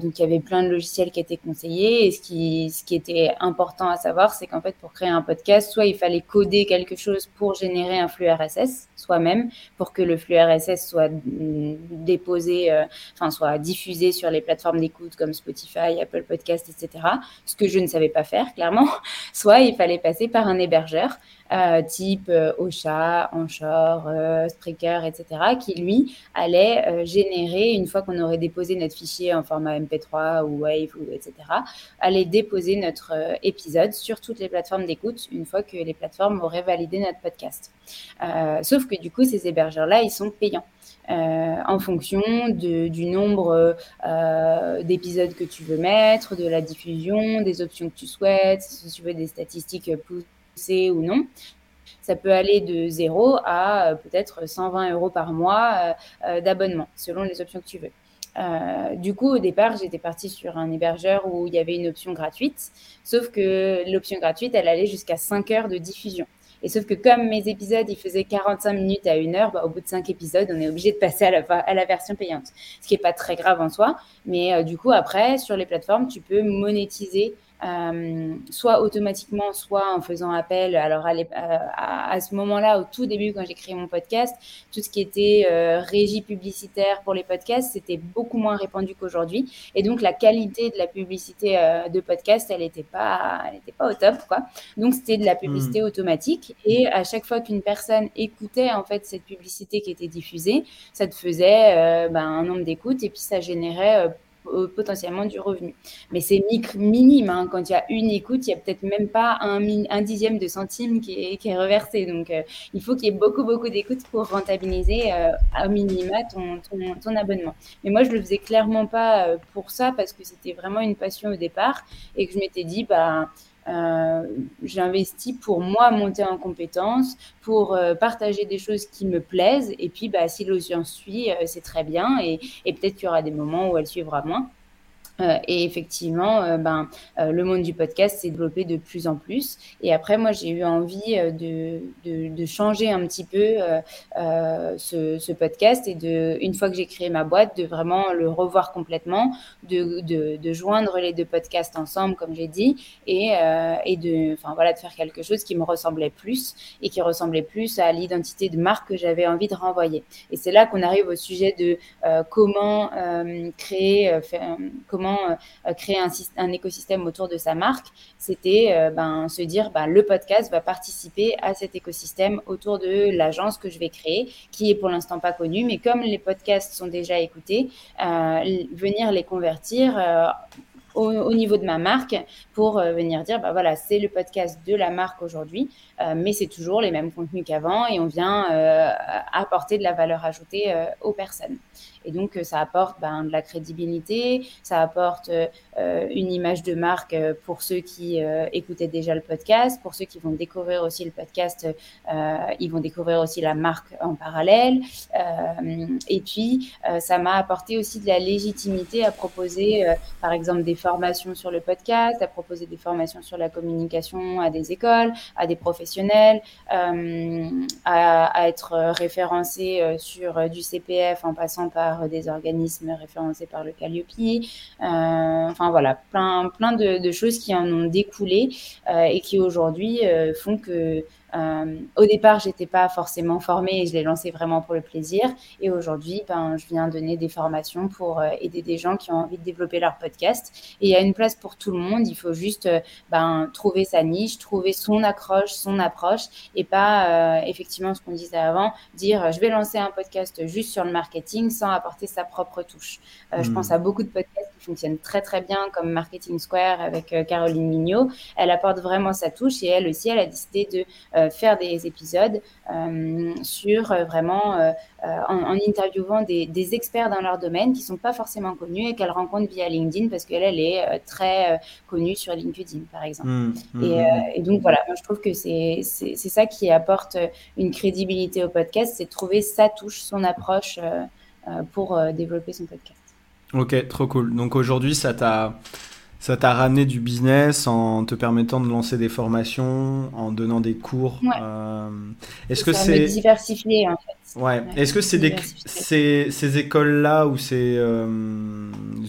donc, il y avait plein de logiciels qui étaient conseillés. Et ce qui, ce qui était important à savoir, c'est qu'en fait, pour créer un podcast, soit il fallait coder quelque chose pour générer un flux RSS soi-même, pour que le flux RSS soit déposé, euh, enfin soit diffusé sur les plateformes d'écoute comme Spotify, Apple Podcast, etc. Ce que je ne savais pas faire clairement. Soit il fallait passer par un hébergeur euh, type euh, Ocha, Anchor, Spreaker, etc. qui lui allait générer une fois qu'on aurait déposé notre fichier en format MP3 ou Wave, etc. allait déposer notre épisode sur toutes les plateformes d'écoute une fois que les plateformes auraient validé notre podcast. sauf que du coup, ces hébergeurs-là, ils sont payants. Euh, en fonction du nombre euh, d'épisodes que tu veux mettre, de la diffusion, des options que tu souhaites, si tu veux des statistiques poussées ou non. Ça peut aller de 0 à euh, peut-être 120 euros par mois d'abonnement, selon les options que tu veux. du coup, au départ, j'étais partie sur un hébergeur où il y avait une option gratuite, sauf que l'option gratuite, elle allait jusqu'à 5 heures de diffusion. Et sauf que comme mes épisodes, ils faisaient 45 minutes à une heure, bah, au bout de 5 épisodes, on est obligé de passer à la, version payante. Ce qui n'est pas très grave en soi. Mais euh, du coup, après, sur les plateformes, tu peux monétiser euh, soit automatiquement, soit en faisant appel. Alors à, à, ce moment-là, au tout début, quand j'ai créé mon podcast, tout ce qui était euh, régie publicitaire pour les podcasts, c'était beaucoup moins répandu qu'aujourd'hui. Et donc la qualité de la publicité euh, de podcast, elle n'était pas, elle était pas au top, quoi. Donc c'était de la publicité hmm. automatique. Et à chaque fois qu'une personne écoutait en fait cette publicité qui était diffusée, ça te faisait ben, un nombre d'écoutes et puis ça générait potentiellement du revenu. Mais c'est minime. Hein. Quand il y a une écoute, il n'y a peut-être même pas un, dixième de centime qui est, qui est reversé. Donc, euh, il faut qu'il y ait beaucoup, beaucoup d'écoutes pour rentabiliser euh, à minima ton, ton, abonnement. Mais moi, je le faisais clairement pas euh, pour ça parce que c'était vraiment une passion au départ et que je m'étais dit, bah, euh, j'investis pour moi monter en compétences, pour euh, partager des choses qui me plaisent. Et puis, bah, si l'audience suit, euh, c'est très bien. Et, et peut-être qu'il y aura des moments où elle suivra moins. Euh, et effectivement, euh, ben, euh, le monde du podcast s'est développé de plus en plus. Et après, moi, j'ai eu envie de, de, de, changer un petit peu ce, ce, podcast et de, une fois que j'ai créé ma boîte, de vraiment le revoir complètement, de, de, de joindre les deux podcasts ensemble, comme j'ai dit, et, et de, enfin voilà, de faire quelque chose qui me ressemblait plus et qui ressemblait plus à l'identité de marque que j'avais envie de renvoyer. Et c'est là qu'on arrive au sujet de comment créer, faire, comment euh, créer un, écosystème autour de sa marque, c'était euh, ben, se dire ben, le podcast va participer à cet écosystème autour de l'agence que je vais créer, qui est pour l'instant pas connue, mais comme les podcasts sont déjà écoutés, euh, venir les convertir au, niveau de ma marque pour venir dire, bah voilà, c'est le podcast de la marque aujourd'hui, mais c'est toujours les mêmes contenus qu'avant et on vient apporter de la valeur ajoutée aux personnes. Et donc, ça apporte ben, de la crédibilité, ça apporte une image de marque pour ceux qui écoutaient déjà le podcast, pour ceux qui vont découvrir aussi le podcast, ils vont découvrir aussi la marque en parallèle. et puis, ça m'a apporté aussi de la légitimité à proposer, par exemple, des formations sur le podcast, à proposer des formations sur la communication à des écoles, à des professionnels, euh, à, être référencé euh, sur euh, du CPF en passant des organismes référencés par le Calliope. enfin voilà, plein, de, de, choses qui en ont découlé et qui aujourd'hui font que euh, au départ, j'étais pas forcément formée et je l'ai lancé vraiment pour le plaisir. Et aujourd'hui, ben, je viens donner des formations pour euh, aider des gens qui ont envie de développer leur podcast. Et il y a une place pour tout le monde. Il faut juste euh, ben, trouver sa niche, trouver son accroche, son approche, et pas effectivement ce qu'on disait avant, dire je vais lancer un podcast juste sur le marketing sans apporter sa propre touche. Je pense hmm. à beaucoup de podcasts qui fonctionnent très très bien comme Marketing Square avec Caroline Mignot. Elle apporte vraiment sa touche et elle aussi, elle a décidé de faire des épisodes euh, sur euh, vraiment en, interviewant des, experts dans leur domaine qui sont pas forcément connus et qu'elle rencontre via LinkedIn parce qu'elle elle est très connue sur LinkedIn par exemple. Mmh, mmh, et, mmh. et, donc voilà, moi, je trouve que c'est ça qui apporte une crédibilité au podcast, c'est de trouver sa touche, son approche pour développer son podcast. Ok, trop cool. Donc aujourd'hui, ça t'a ça t'a ramené du business en te permettant de lancer des formations, en donnant des cours. Euh, est-ce que c'est diversifier en fait. Ouais. Est-ce que c'est des ces, ces écoles-là ou ces euh,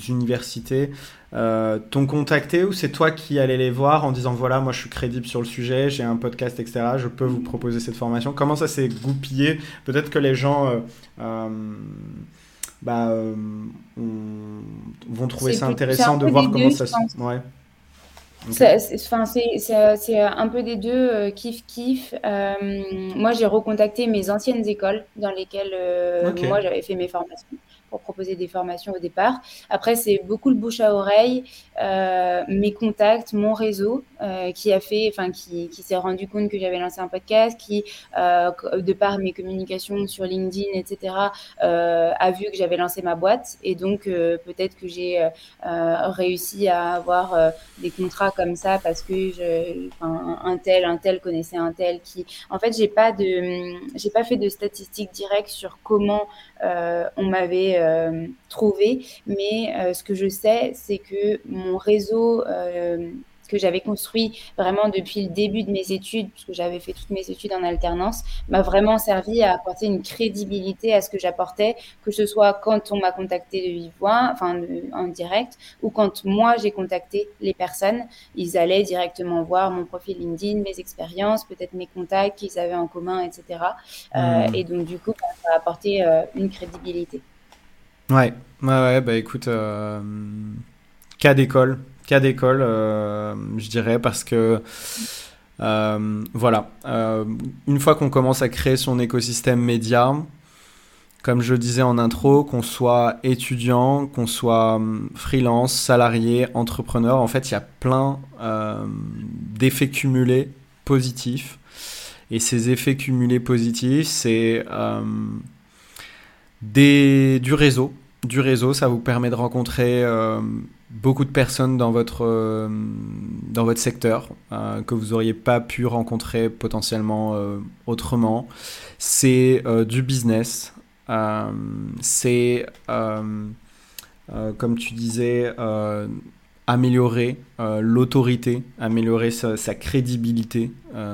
universités euh, t'ont contacté ou c'est toi qui allais les voir en disant voilà moi je suis crédible sur le sujet, j'ai un podcast etc. Je peux vous proposer cette formation? Comment ça s'est goupillé? Peut-être que les gens bah, euh, vont trouver ça intéressant de voir comment ça se... Ouais. C'est un peu des deux, euh, kiff kiff. Euh, moi, j'ai recontacté mes anciennes écoles dans lesquelles moi j'avais fait mes formations pour proposer des formations au départ. Après, c'est beaucoup le bouche à oreille, euh, mes contacts, mon réseau, euh, qui a fait, enfin, qui, s'est rendu compte que j'avais lancé un podcast, qui, euh, de par mes communications sur LinkedIn, etc., a vu que j'avais lancé ma boîte. Et donc, peut-être que j'ai réussi à avoir des contrats comme ça parce que je, un tel, un tel connaissait un tel qui, en fait, j'ai pas de, j'ai pas fait de statistiques directes sur comment on m'avait euh, trouver. Mais euh, ce que je sais, c'est que mon réseau euh, que j'avais construit vraiment depuis le début de mes études, puisque j'avais fait toutes mes études en alternance, m'a vraiment servi à apporter une crédibilité à ce que j'apportais, que ce soit quand on m'a contacté de vive voix, enfin en direct, ou quand moi j'ai contacté les personnes, ils allaient directement voir mon profil LinkedIn, mes expériences, peut-être mes contacts qu'ils avaient en commun, etc. Mmh. et donc du coup, ça a apporté une crédibilité. Ouais, ouais, ouais, bah écoute, euh, cas d'école, cas d'école, euh, je dirais, parce que euh, voilà, euh, une fois qu'on commence à créer son écosystème média, comme je disais en intro, qu'on soit étudiant, qu'on soit hum, freelance, salarié, entrepreneur, en fait, il y a plein d'effets cumulés positifs. Et ces effets cumulés positifs, c'est des, du réseau. Du réseau, ça vous permet de rencontrer euh, beaucoup de personnes dans votre, euh, dans votre secteur euh, que vous n'auriez pas pu rencontrer potentiellement autrement. C'est du business. c'est comme tu disais, améliorer l'autorité, améliorer sa, crédibilité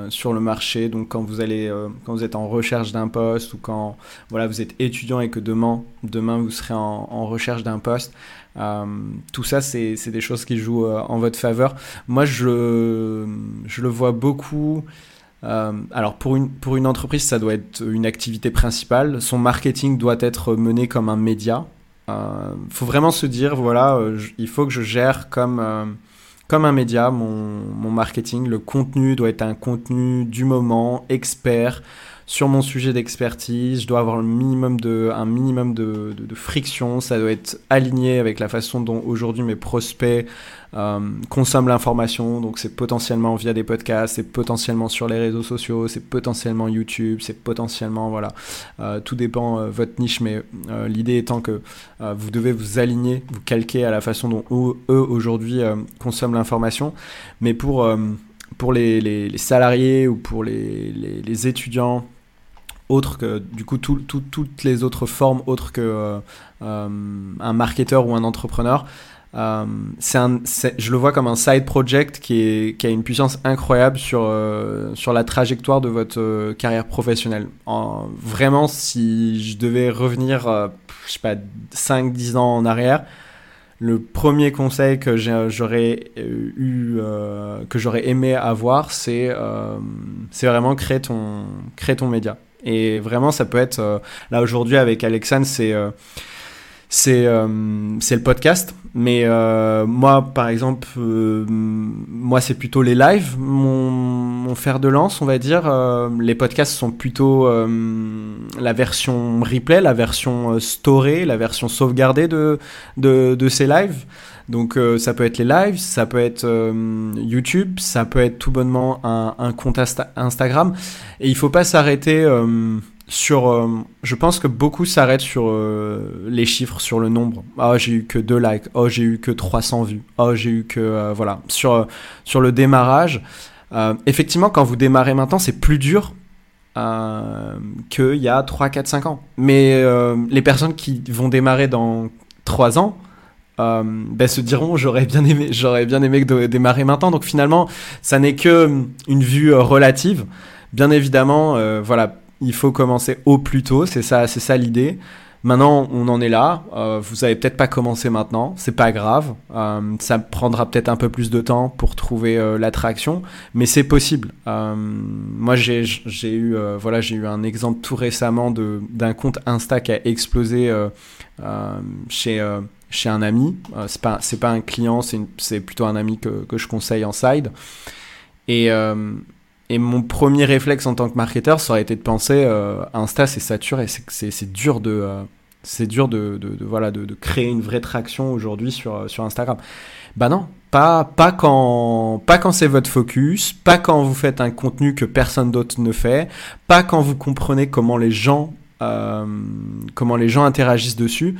sur le marché. Donc quand vous allez, quand vous êtes en recherche d'un poste ou quand voilà vous êtes étudiant et que demain, demain vous serez en, recherche d'un poste, euh, tout ça, c'est des choses qui jouent euh, en votre faveur. Moi, je, le vois beaucoup. Euh, alors pour une entreprise, ça doit être une activité principale. Son marketing doit être mené comme un média. Il faut vraiment se dire, voilà, il faut que je gère comme, comme un média mon, mon, marketing. Le contenu doit être un contenu du moment, expert sur mon sujet d'expertise, je dois avoir le minimum de, un minimum de, de, friction, ça doit être aligné avec la façon dont aujourd'hui mes prospects euh, consomment l'information, donc c'est potentiellement via des podcasts, c'est potentiellement sur les réseaux sociaux, c'est potentiellement YouTube, c'est potentiellement, voilà, euh, tout dépend euh, votre niche, mais l'idée étant que vous devez vous aligner, vous calquer à la façon dont eux, aujourd'hui consomment l'information, mais pour pour les, salariés ou pour les, les étudiants autre que du coup toutes les autres formes autres que euh, euh, un marketeur ou un entrepreneur. Euh, un, je le vois comme un side project qui, a une puissance incroyable sur, sur la trajectoire de votre carrière professionnelle. En, vraiment, si je devais revenir, je sais pas, 5-10 ans en arrière, le premier conseil que j'aurais eu, que j'aurais aimé avoir, c'est c'est vraiment créer ton, créer ton média. Et vraiment, ça peut être. Euh, là, aujourd'hui, avec Alexandre, c'est. Euh, c'est euh, le podcast. Mais moi, par exemple, moi, c'est plutôt les lives, mon, mon, fer de lance, on va dire. les podcasts sont plutôt la version replay, la version storée, la version sauvegardée de, de, de ces lives. Donc euh, ça peut être les lives, ça peut être euh, YouTube, ça peut être tout bonnement un, compte Instagram. Et il faut pas s'arrêter euh, sur... je pense que beaucoup s'arrêtent sur les chiffres, sur le nombre. Oh j'ai eu que deux likes, oh j'ai eu que 300 vues, oh j'ai eu que... voilà, sur, sur le démarrage. effectivement, quand vous démarrez maintenant, c'est plus dur qu'il y a 3, 4, 5 ans. Mais les personnes qui vont démarrer dans 3 ans, euh, ben, se diront j'aurais bien aimé j'aurais bien aimé démarrer maintenant donc finalement ça n'est que euh, une vue euh, relative bien évidemment euh, voilà il faut commencer au plus tôt c'est ça c'est ça l'idée maintenant on en est là vous avez peut-être pas commencé maintenant c'est pas grave ça prendra peut-être un peu plus de temps pour trouver l'attraction mais c'est possible moi j'ai eu voilà j'ai eu un exemple tout récemment d'un compte Insta qui a explosé chez chez un ami. Euh, c'est pas c'est pas un client, c'est plutôt un ami que, que, je conseille en side. Et, euh, et mon premier réflexe en tant que marketeur, ça aurait été de penser euh, Insta c'est saturé, c'est dur de c'est dur de, de, voilà de, de, créer une vraie traction aujourd'hui sur sur Instagram. Bah non, pas pas quand pas quand c'est votre focus, pas quand vous faites un contenu que personne d'autre ne fait, pas quand vous comprenez comment les gens comment les gens interagissent dessus.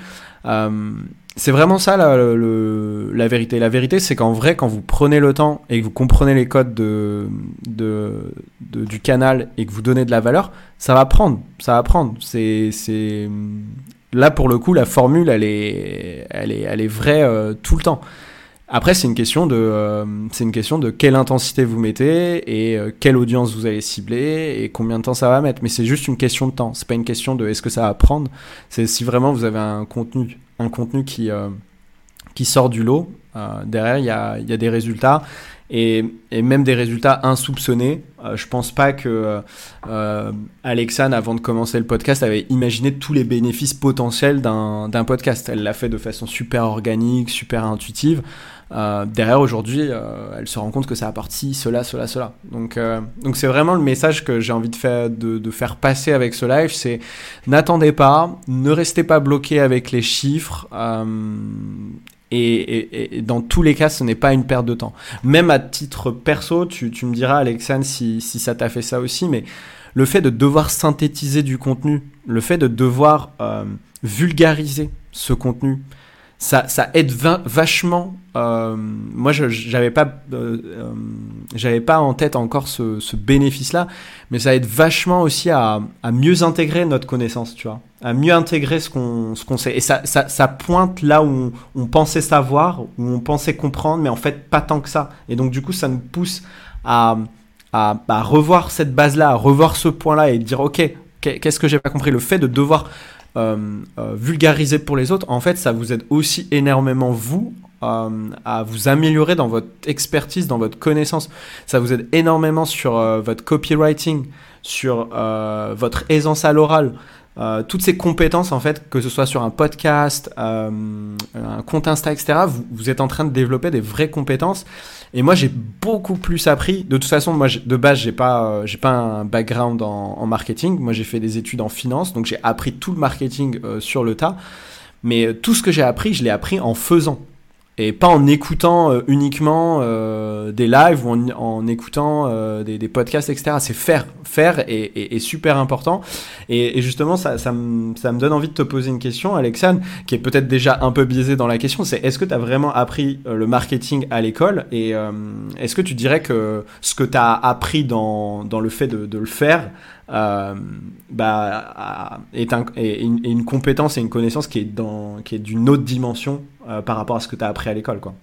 C'est vraiment ça la, la vérité. La vérité, c'est qu'en vrai, quand vous prenez le temps et que vous comprenez les codes de, de, du canal et que vous donnez de la valeur, ça va prendre. Ça va prendre. C'est, c'est... Là, pour le coup, la formule, elle est, elle est, elle est vraie euh, tout le temps. Après, c'est une question de, euh, une question de quelle intensité vous mettez et euh, quelle audience vous allez cibler et combien de temps ça va mettre. Mais c'est juste une question de temps. C'est pas une question de est-ce que ça va prendre. C'est si vraiment vous avez un contenu un contenu qui, euh, qui sort du lot. Euh, derrière, il y a, y a, des résultats et, et, même des résultats insoupçonnés. Euh, je pense pas que euh, Alexane, avant de commencer le podcast, avait imaginé tous les bénéfices potentiels d'un podcast. Elle l'a fait de façon super organique, super intuitive. Euh, derrière, aujourd'hui, euh, elle se rend compte que ça apporte ci, cela, cela, cela. Donc, euh, donc c'est vraiment le message que j'ai envie de faire, passer avec ce live, c'est n'attendez pas, ne restez pas bloqué avec les chiffres. Et, dans tous les cas, ce n'est pas une perte de temps. Même à titre perso, tu, tu me diras, Alexandre, si, si ça t'a fait ça aussi, mais le fait de devoir synthétiser du contenu, le fait de devoir vulgariser ce contenu, ça, ça aide vachement. Euh, moi, j'avais pas, euh, euh, j'avais pas en tête encore ce, ce bénéfice-là, mais ça aide vachement aussi à, mieux intégrer notre connaissance, tu vois, à mieux intégrer ce qu'on ce qu'on sait. Et ça, ça, pointe là où on, pensait savoir, où on pensait comprendre, mais en fait pas tant que ça. Et donc du coup, ça nous pousse à, à, à revoir cette base-là, à revoir ce point-là et dire ok, qu'est-ce que j'ai pas compris? Le fait de devoir vulgariser pour les autres, en fait, ça vous aide aussi énormément vous euh, à vous améliorer dans votre expertise, dans votre connaissance. Ça vous aide énormément sur votre copywriting, sur votre aisance à l'oral. Toutes ces compétences, en fait, que ce soit sur un podcast, un compte Insta, etc., vous, vous, êtes en train de développer des vraies compétences. Et moi, j'ai beaucoup plus appris. De toute façon, moi, de base, j'ai pas, euh, j'ai pas un background en, marketing. Moi, j'ai fait des études en finance, donc j'ai appris tout le marketing euh, sur le tas. Mais euh, tout ce que j'ai appris, je l'ai appris en faisant et pas en écoutant euh, uniquement euh, des lives ou en, en écoutant euh, des, des, podcasts, etc. C'est faire. Faire est, super important. Et, et justement, ça, ça, me, ça me donne envie de te poser une question, Alexandre, qui est peut-être déjà un peu biaisée dans la question. C'est est-ce que tu as vraiment appris le marketing à l'école? Et est-ce que tu dirais que ce que tu as appris dans, dans le fait de, de le faire euh, bah, est, un, est une, une, compétence et une connaissance qui est, dans, qui est d'une autre dimension euh, par rapport à ce que tu as appris à l'école. Quoi.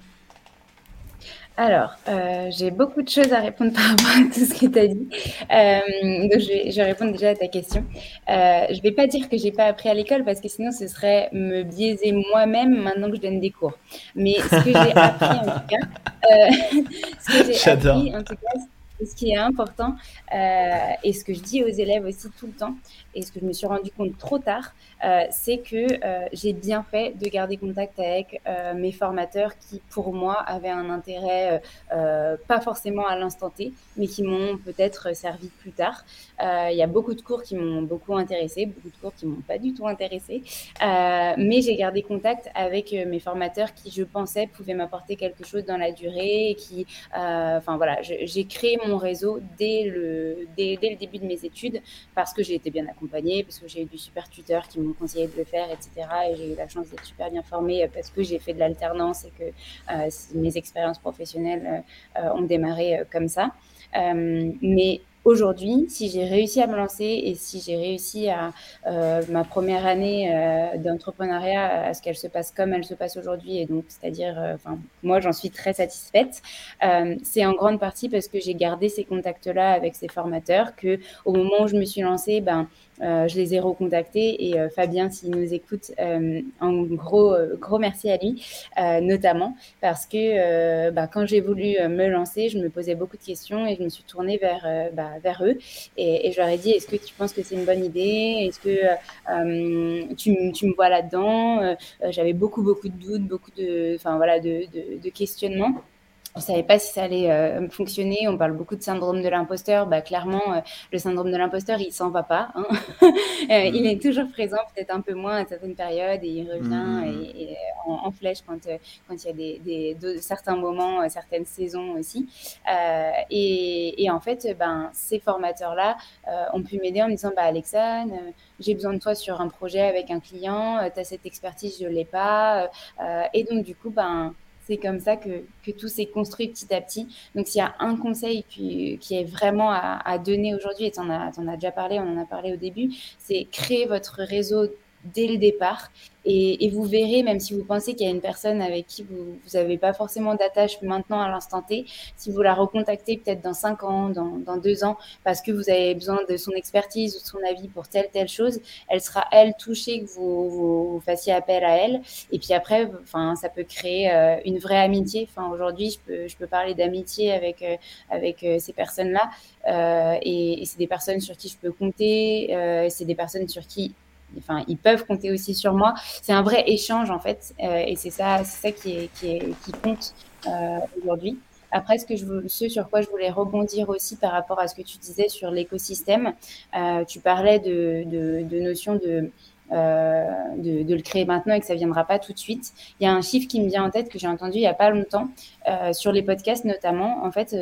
Alors, euh, j'ai beaucoup de choses à répondre par rapport à tout ce que tu as dit. Euh, donc, je vais, je vais, répondre déjà à ta question. Euh, je ne vais pas dire que j'ai pas appris à l'école parce que sinon, ce serait me biaiser moi-même maintenant que je donne des cours. Mais ce que j'ai appris en tout cas, ce que j'ai appris en tout cas, ce qui est important, euh, et ce que je dis aux élèves aussi tout le temps, et ce que je me suis rendu compte trop tard, euh, c'est que euh, j'ai bien fait de garder contact avec euh, mes formateurs qui, pour moi, avaient un intérêt pas forcément à l'instant T, mais qui m'ont peut-être servi plus tard. Il y a beaucoup de cours qui m'ont beaucoup intéressé, beaucoup de cours qui m'ont pas du tout intéressé, mais j'ai gardé contact avec mes formateurs qui, je pensais, pouvaient m'apporter quelque chose dans la durée, et qui, enfin voilà, j'ai créé mon réseau dès le, dès, le début de mes études parce que j'ai été bien accompagnée, parce que j'ai eu du super tuteur qui m'ont conseillé de le faire, etc. Et j'ai eu la chance d'être super bien formée parce que j'ai fait de l'alternance et que euh, mes expériences professionnelles euh, ont démarré euh, comme ça. mais aujourd'hui, si j'ai réussi à me lancer et si j'ai réussi à euh, ma première année euh, d'entrepreneuriat à ce qu'elle se passe comme elle se passe aujourd'hui, et donc c'est-à-dire, euh, enfin, moi j'en suis très satisfaite. Euh, c'est en grande partie parce que j'ai gardé ces contacts-là avec ces formateurs, que au moment où je me suis lancée, ben euh, je les ai recontactés et euh, Fabien, s'il nous écoute, euh, en gros, gros merci à lui, notamment parce que bah, quand j'ai voulu me lancer, je me posais beaucoup de questions et je me suis tournée vers, bah, vers eux et, je leur ai dit est-ce que tu penses que c'est une bonne idée? Est-ce que tu, tu, me vois là-dedans? J'avais beaucoup, beaucoup de doutes, beaucoup de, voilà, de, de questionnements on savait pas si ça allait euh, fonctionner. On parle beaucoup de syndrome de l'imposteur. Bah, clairement, euh, le syndrome de l'imposteur, il s'en va pas. Hein. euh, il est toujours présent, peut-être un peu moins à certaines périodes, et il revient mmh. et, et en, en, flèche quand euh, quand il y a des, des de, certains moments, certaines saisons aussi. Et, et, en fait, ben ces formateurs-là ont pu m'aider en me disant, bah Alexane, j'ai besoin de toi sur un projet avec un client. tu as cette expertise, je l'ai pas. et donc du coup, ben c'est comme ça que, tout s'est construit petit à petit. Donc, s'il y a un conseil qui, est vraiment à, à donner aujourd'hui, et tu en, en, as déjà parlé, on en a parlé au début, c'est créer votre réseau dès le départ et, vous verrez, même si vous pensez qu'il y a une personne avec qui vous n'avez pas forcément d'attache maintenant à l'instant T, si vous la recontactez peut-être dans cinq ans, dans, dans, deux ans, parce que vous avez besoin de son expertise ou de son avis pour telle, telle chose, elle sera, elle, touchée que vous, fassiez appel à elle. Et puis après, ça peut créer euh, une vraie amitié. Aujourd'hui, je peux, je peux parler d'amitié avec, euh, avec euh, ces personnes-là. Et, c'est des personnes sur qui je peux compter. C'est des personnes sur qui enfin, ils peuvent compter aussi sur moi. C'est un vrai échange en fait, euh, et c'est ça, ça qui, compte euh, aujourd'hui. Après, ce, que je, sur quoi je voulais rebondir aussi par rapport à ce que tu disais sur l'écosystème, euh, tu parlais de, notion de, de, de, le créer maintenant et que ça viendra pas tout de suite. Il y a un chiffre qui me vient en tête que j'ai entendu il y a pas longtemps sur les podcasts notamment. En fait,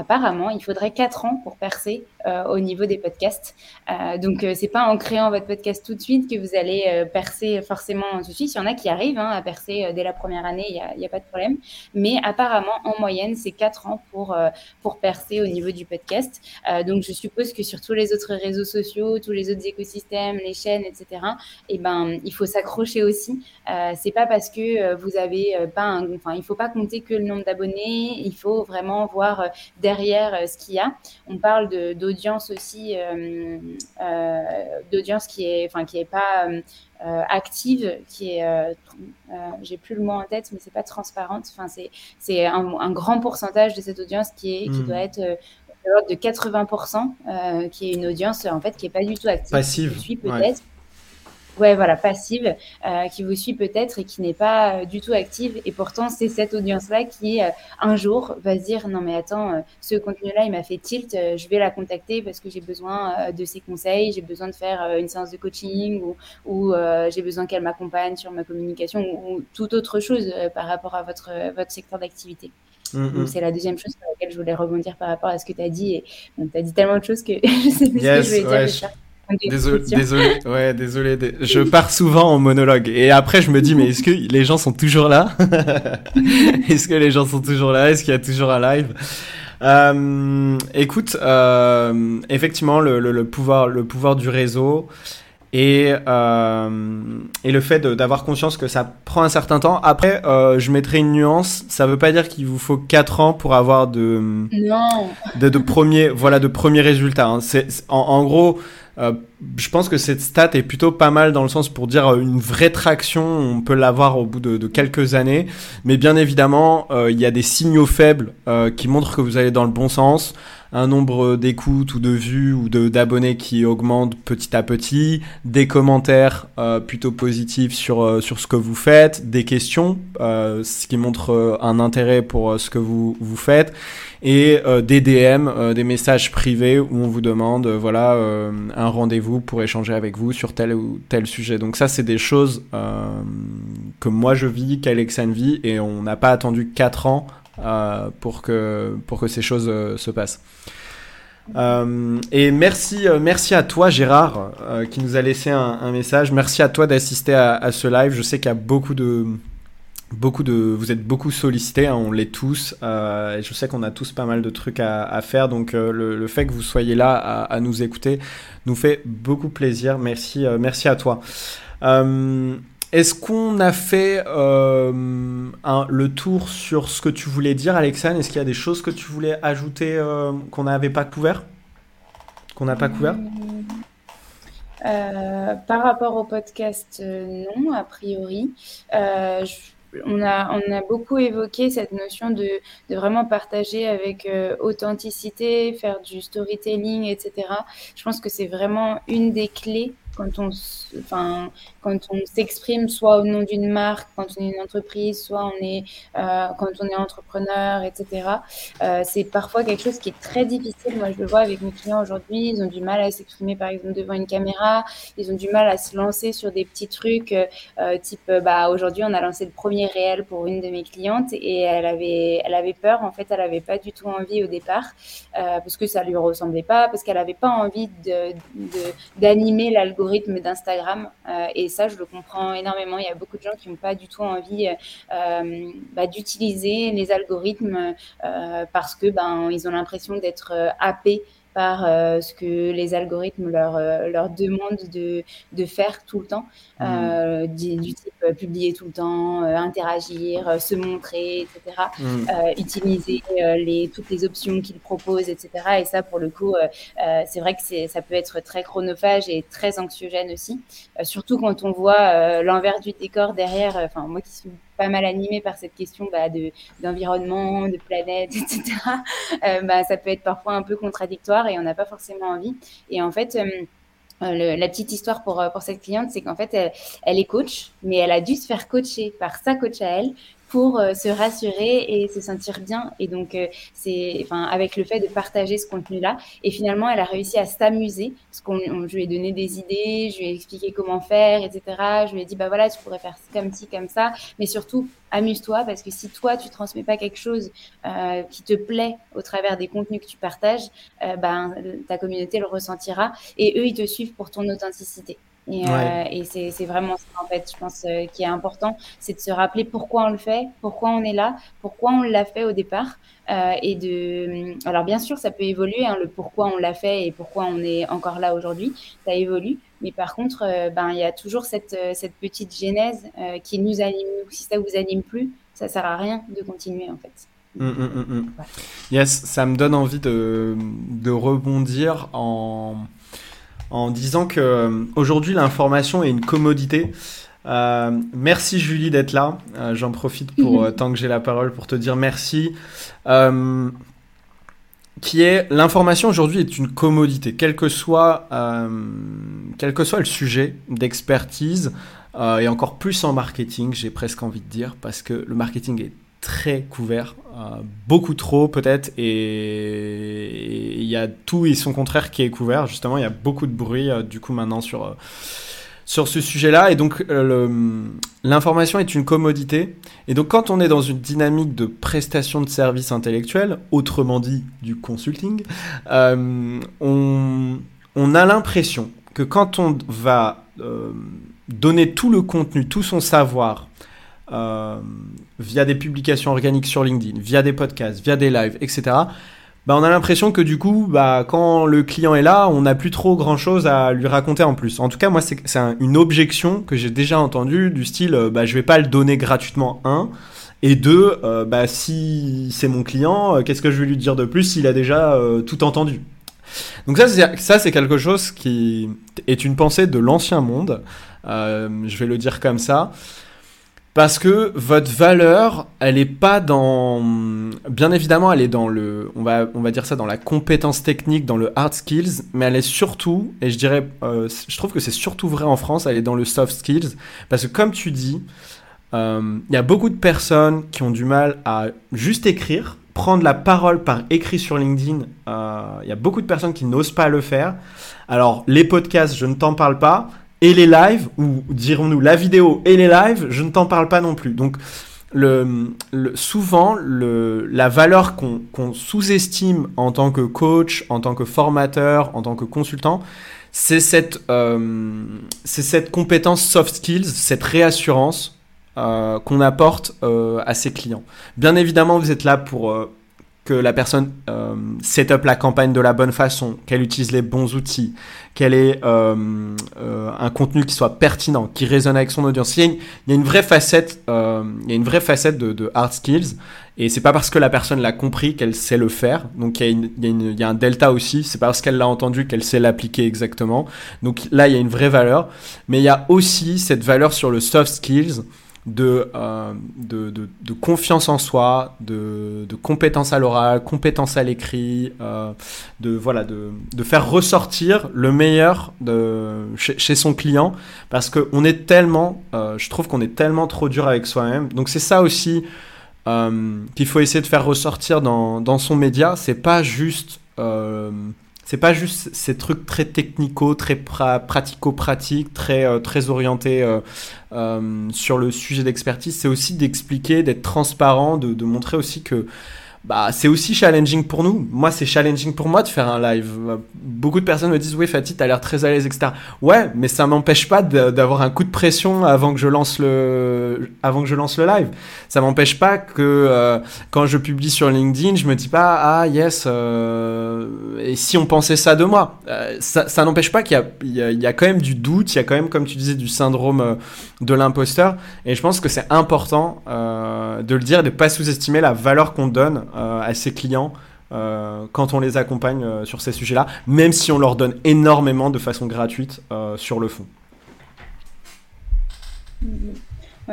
apparemment, il faudrait 4 ans pour percer euh, au niveau des podcasts. Euh, donc, c'est pas en créant votre podcast tout de suite que vous allez percer forcément tout de suite. Il y en a qui arrivent hein, à percer dès la première année, il n'y a, pas de problème. Mais apparemment, en moyenne, c'est 4 ans pour, pour percer au niveau du podcast. donc, je suppose que sur tous les autres réseaux sociaux, tous les autres écosystèmes, les chaînes, etc., et eh ben, il faut s'accrocher aussi. c'est pas parce que vous avez pas un, enfin, il faut pas compter que le nombre d'abonnés, il faut vraiment voir euh, derrière euh, ce qu'il y a. On parle d'audience aussi, euh, d'audience qui est, enfin, qui est pas active, qui est, j'ai plus le mot en tête, mais c'est pas transparente. Enfin, c'est c'est un, grand pourcentage de cette audience qui est, qui hmm. doit être de 80%, qui est une audience en fait qui est pas du tout active. Passive. Peut-être ouais, voilà, passive, euh, qui vous suit peut-être et qui n'est pas euh, du tout active. Et pourtant, c'est cette audience-là qui, euh, un jour, va se dire non, mais attends, ce contenu-là, il m'a fait tilt, je vais la contacter parce que j'ai besoin de ses conseils, j'ai besoin de faire une séance de coaching ou, ou j'ai besoin qu'elle m'accompagne sur ma communication ou, toute autre chose par rapport à votre, votre secteur d'activité. Mm, Donc, mm. c'est la deuxième chose sur laquelle je voulais rebondir par rapport à ce que tu as dit. Et tu as dit tellement de choses que je sais plus ce que je voulais dire. Désolé, désolé, ouais, désolé. Je pars souvent en monologue et après je me dis mais est-ce que les gens sont toujours là? Est-ce que les gens sont toujours là? Est-ce qu'il y a toujours un live? Euh, Écoute, euh, effectivement, le, le, pouvoir, le pouvoir du réseau et, euh, et le fait d'avoir conscience que ça prend un certain temps. Après, euh, je mettrai une nuance. Ça veut pas dire qu'il vous faut 4 ans pour avoir de, non. de, de premiers, voilà, de premiers résultats. Hein. C'est, en, en, gros, euh, je pense que cette stat est plutôt pas mal dans le sens pour dire euh, une vraie traction, on peut l'avoir au bout de, quelques années. Mais bien évidemment, euh, il y a des signaux faibles qui montrent que vous allez dans le bon sens un nombre d'écoutes ou de vues ou d'abonnés qui augmente petit à petit, des commentaires euh, plutôt positifs sur, euh, sur ce que vous faites, des questions, euh, ce qui montre un intérêt pour ce que vous, vous faites, et des DM, des messages privés où on vous demande voilà un rendez-vous pour échanger avec vous sur tel ou tel sujet. Donc ça, c'est des choses que moi je vis, qu'Alexandre vit, et on n'a pas attendu 4 ans pour, que, pour que ces choses euh, se passent. Euh, et merci, merci à toi Gérard qui nous a laissé un, message. Merci à toi d'assister à, ce live. Je sais qu'il y a beaucoup de, beaucoup de, vous êtes beaucoup sollicités, hein, on l'est tous. et je sais qu'on a tous pas mal de trucs à, faire. Donc le, fait que vous soyez là à, à, nous écouter nous fait beaucoup plaisir. Merci, merci à toi. Est-ce qu'on a fait euh, le tour sur ce que tu voulais dire, Alexandre Est-ce qu'il y a des choses que tu voulais ajouter euh, qu'on n'avait pas couvert? Qu'on n'a pas couvert? Euh, Par rapport au podcast, non, a priori. on, a, on a beaucoup évoqué cette notion de, de vraiment partager avec authenticité, faire du storytelling, etc. Je pense que c'est vraiment une des clés quand on, enfin, quand on s'exprime soit au nom d'une marque, quand on est une entreprise, soit on est, euh, quand on est entrepreneur, etc. Euh, c'est parfois quelque chose qui est très difficile. Moi, je le vois avec mes clients aujourd'hui. Ils ont du mal à s'exprimer, par exemple, devant une caméra. Ils ont du mal à se lancer sur des petits trucs, euh, type, bah, aujourd'hui, on a lancé le premier réel pour une de mes clientes et elle avait, elle avait peur. En fait, elle avait pas du tout envie au départ parce que ça lui ressemblait pas, parce qu'elle avait pas envie de, d'animer l'algorithme d'Instagram. Euh, et ça, je le comprends énormément. Il y a beaucoup de gens qui n'ont pas du tout envie euh, bah, d'utiliser les algorithmes euh, parce que ben, ils ont l'impression d'être happés par euh, ce que les algorithmes leur, euh, leur demandent de, de, faire tout le temps, mmh. euh, du, type publier tout le temps, interagir, se montrer, etc., mmh. utiliser les, toutes les options qu'ils proposent, etc. Et ça, pour le coup, c'est vrai que ça peut être très chronophage et très anxiogène aussi, surtout quand on voit l'envers du décor derrière, enfin moi qui suis pas mal animé par cette question bah, de d'environnement, de planète, etc. Euh, bah, ça peut être parfois un peu contradictoire et on n'a pas forcément envie. Et en fait, euh, euh, la petite histoire pour, pour cette cliente, c'est qu'en fait, elle, est coach, mais elle a dû se faire coacher par sa coach à elle pour euh, se rassurer et se sentir bien. Et donc, euh, c'est, enfin, avec le fait de partager ce contenu-là. Et finalement, elle a réussi à s'amuser parce qu'on je lui ai donné des idées, je lui ai expliqué comment faire, etc. Je lui ai dit, bah voilà, tu pourrais faire comme ci, comme ça. Mais surtout, amuse-toi parce que si toi, tu transmets pas quelque chose euh, qui te plaît au travers des contenus que tu partages, euh, ben, ta communauté le ressentira et eux, ils te suivent pour ton authenticité. Et, euh, et c'est vraiment ça, en fait, je pense, euh, qui est important, c'est de se rappeler pourquoi on le fait, pourquoi on est là, pourquoi on l'a fait au départ. Euh, et de, alors bien sûr, ça peut évoluer, hein, le pourquoi on l'a fait et pourquoi on est encore là aujourd'hui, ça évolue. Mais par contre, ben il y a toujours cette, cette petite genèse qui nous anime. Si ça vous anime plus, ça sert à rien de continuer en fait. Mmh, mmh, mmh, yes, ça me donne envie de, de rebondir en en disant que euh, aujourd'hui l'information est une commodité. Euh, merci Julie d'être là. Euh, j'en profite pour tant que j'ai la parole pour te dire merci. qui est l'information aujourd'hui est une commodité, quel que soit quel que soit le sujet d'expertise et encore plus en marketing, j'ai presque envie de dire parce que le marketing est très couvert, euh, beaucoup trop peut-être, et il y a tout et son contraire qui est couvert. Justement, il y a beaucoup de bruit euh, du coup maintenant sur, euh, sur ce sujet-là, et donc l'information est une commodité. Et donc quand on est dans une dynamique de prestation de services intellectuels, autrement dit du consulting, on, on a l'impression que quand on va donner tout le contenu, tout son savoir, via des publications organiques sur LinkedIn, via des podcasts, via des lives, etc. Bah, on a l'impression que du coup, bah, quand le client est là, on n'a plus trop grand chose à lui raconter en plus. En tout cas, moi, c'est une objection que j'ai déjà entendue du style, euh, bah, je vais pas le donner gratuitement, un. Et deux, euh, bah, si c'est mon client, qu'est-ce que je vais lui dire de plus s'il a déjà tout entendu? Donc ça, c'est quelque chose qui est une pensée de l'ancien monde. je vais le dire comme ça. Parce que votre valeur, elle est pas dans. Bien évidemment, elle est dans le. On va, on va dire ça dans la compétence technique, dans le hard skills, mais elle est surtout, et je dirais, euh, je trouve que c'est surtout vrai en France, elle est dans le soft skills. Parce que comme tu dis, euh, il y a beaucoup de personnes qui ont du mal à juste écrire, prendre la parole par écrit sur LinkedIn. Euh, il y a beaucoup de personnes qui n'osent pas le faire. Alors, les podcasts, je ne t'en parle pas et les lives, ou dirons-nous la vidéo et les lives, je ne t'en parle pas non plus. Donc, le, souvent, le, la valeur qu'on sous-estime en tant que coach, en tant que formateur, en tant que consultant, c'est cette, euh, cette compétence soft skills, cette réassurance euh, qu'on apporte euh, à ses clients. Bien évidemment, vous êtes là pour que la personne euh, set up la campagne de la bonne façon, qu'elle utilise les bons outils, qu'elle ait euh, euh, un contenu qui soit pertinent, qui résonne avec son audience. Il y a une, vraie facette, euh, il y a une vraie facette de, de hard skills, et c'est pas parce que la personne l'a compris qu'elle sait le faire. Donc il y, a il, y a un delta aussi. C'est parce qu'elle l'a entendu qu'elle sait l'appliquer exactement. Donc là il y a une vraie valeur, mais il y a aussi cette valeur sur le soft skills euh, de, de, confiance en soi, de, de compétence à l'oral, compétence à l'écrit, euh, de, voilà, de, de faire ressortir le meilleur de, chez, son client, parce qu'on est tellement, euh, je trouve qu'on est tellement trop dur avec soi-même. Donc c'est ça aussi qu'il faut essayer de faire ressortir dans, dans son média, c'est pas juste c'est pas juste ces trucs très technico, très pratico-pratiques, très, euh, très orientés euh, euh, sur le sujet d'expertise. C'est aussi d'expliquer, d'être transparent, de, montrer aussi que bah, c'est aussi challenging pour nous. Moi, c'est challenging pour moi de faire un live. Beaucoup de personnes me disent, oui, Fatih, t'as l'air très à l'aise, etc. Ouais, mais ça m'empêche pas d'avoir un coup de pression avant que je lance le, avant que je lance le live. Ça m'empêche pas que euh, quand je publie sur LinkedIn, je me dis pas, ah, yes, euh, et si on pensait ça de moi? Euh, ça, n'empêche pas qu'il y, y, y a, quand même du doute, il y a quand même, comme tu disais, du syndrome de l'imposteur. Et je pense que c'est important de le dire, de pas sous-estimer la valeur qu'on donne à ses clients euh, quand on les accompagne euh, sur ces sujets-là, même si on leur donne énormément de façon gratuite sur le fond.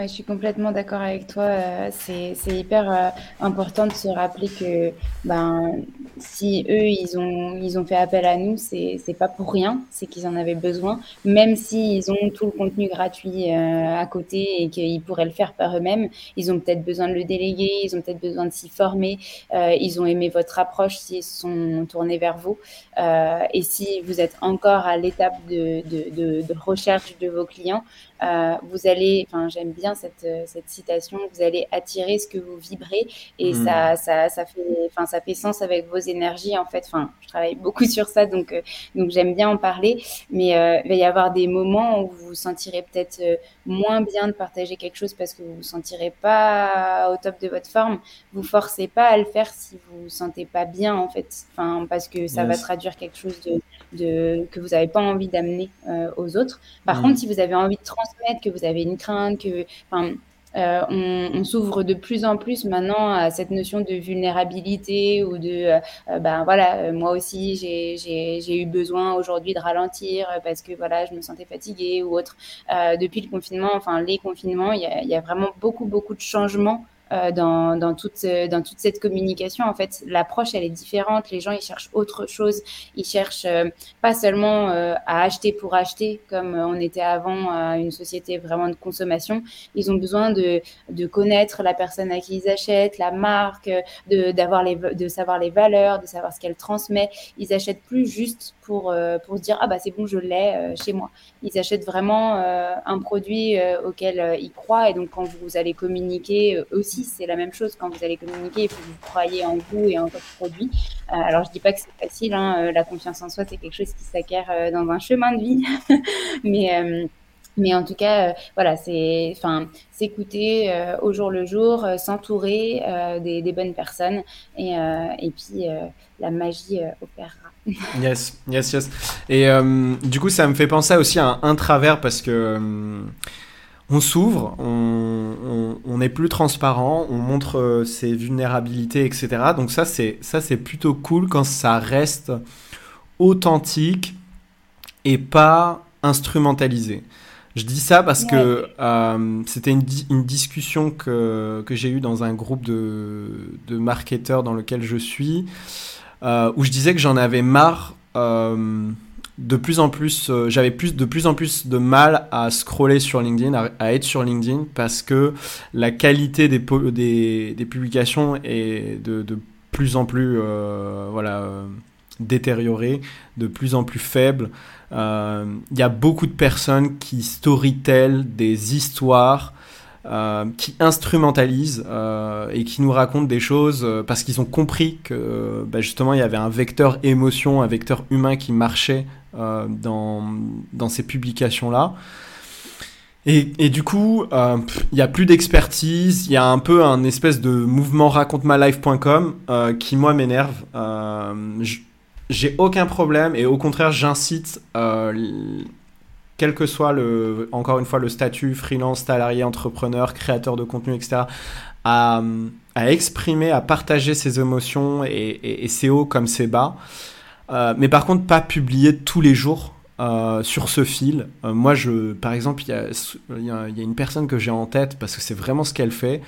Je suis complètement d'accord avec toi. Euh, c'est, hyper euh, important de se rappeler que ben, si eux, ils ont, ils ont fait appel à nous, c'est, c'est pas pour rien, c'est qu'ils en avaient besoin. Même s'ils ont tout le contenu gratuit euh, à côté et qu'ils pourraient le faire par eux-mêmes, ils ont peut-être besoin de le déléguer, ils ont peut-être besoin de s'y former, ils ont aimé votre approche s'ils sont tournés vers vous. et si vous êtes encore à l'étape de, de recherche de vos clients, vous allez, enfin j'aime bien cette, euh, cette citation, vous allez attirer ce que vous vibrez et hmm. ça, ça, ça, fait, enfin, ça fait sens avec vos énergies en fait. Enfin, je travaille beaucoup sur ça, donc, euh, donc j'aime bien en parler. Mais euh, il va y avoir des moments où vous vous sentirez peut-être moins bien de partager quelque chose parce que vous vous sentirez pas au top de votre forme. Vous forcez pas à le faire si vous vous sentez pas bien en fait. Enfin, parce que ça va traduire quelque chose de, de que vous n'avez pas envie d'amener aux autres. Par hmm. contre, si vous avez envie de que vous avez une crainte, que euh, on, s'ouvre de plus en plus maintenant à cette notion de vulnérabilité ou de, euh, euh, ben voilà, moi aussi j'ai eu besoin aujourd'hui de ralentir parce que voilà, je me sentais fatiguée ou autre. depuis le confinement, enfin les confinements, il y a, vraiment beaucoup beaucoup de changements euh, dans, dans, toute, dans toute cette communication. En fait, l'approche, elle est différente. Les gens, ils cherchent autre chose. Ils cherchent euh, pas seulement euh, à acheter pour acheter, comme on était avant à une société vraiment de consommation. Ils ont besoin de, de connaître la personne à qui ils achètent, la marque, de, d'avoir les, de savoir les valeurs, de savoir ce qu'elle transmet. Ils achètent plus juste pour, pour se dire, ah bah c'est bon, je l'ai chez moi. Ils achètent vraiment un produit auquel ils croient. Et donc, quand vous allez communiquer aussi, c'est la même chose quand vous allez communiquer, il faut que vous croyez en vous et en votre produit. Euh, alors, je dis pas que c'est facile, hein, euh, la confiance en soi, c'est quelque chose qui s'acquiert euh, dans un chemin de vie, mais mais en tout cas, voilà, c'est, s'écouter au jour le jour, s'entourer des, des, bonnes personnes, et, et puis la magie opérera. yes, yes, yes. Et du coup, ça me fait penser aussi à un, travers parce que on s'ouvre, on, est plus transparent, on montre euh, ses vulnérabilités, etc. Donc ça c'est ça c'est plutôt cool quand ça reste authentique et pas instrumentalisé. Je dis ça parce que euh, c'était une, discussion que, j'ai eue dans un groupe de, marketeurs dans lequel je suis, euh, où je disais que j'en avais marre de plus en plus, euh, j'avais plus, de plus en plus de mal à scroller sur LinkedIn, à, être sur LinkedIn, parce que la qualité des, des, publications est de, plus en plus euh, voilà, euh, détériorée, de plus en plus faible. Il y a beaucoup de personnes qui storytellent des histoires euh, qui instrumentalisent euh, et qui nous racontent des choses euh, parce qu'ils ont compris que bah, justement il y avait un vecteur émotion, un vecteur humain qui marchait dans, dans ces publications-là. Et, et, du coup, il n'y a plus d'expertise, il y a un peu un espèce de mouvement raconte-ma-life.com qui, moi, m'énerve. J'ai aucun problème et au contraire, j'incite quel que soit le, encore une fois, le statut freelance, salarié, entrepreneur, créateur de contenu, etc., à, exprimer, à partager ses émotions et, ses hauts comme ses bas. Euh, mais par contre, pas publier tous les jours euh, sur ce fil. Euh, moi, je, par exemple, il y, y, a une personne que j'ai en tête parce que c'est vraiment ce qu'elle fait.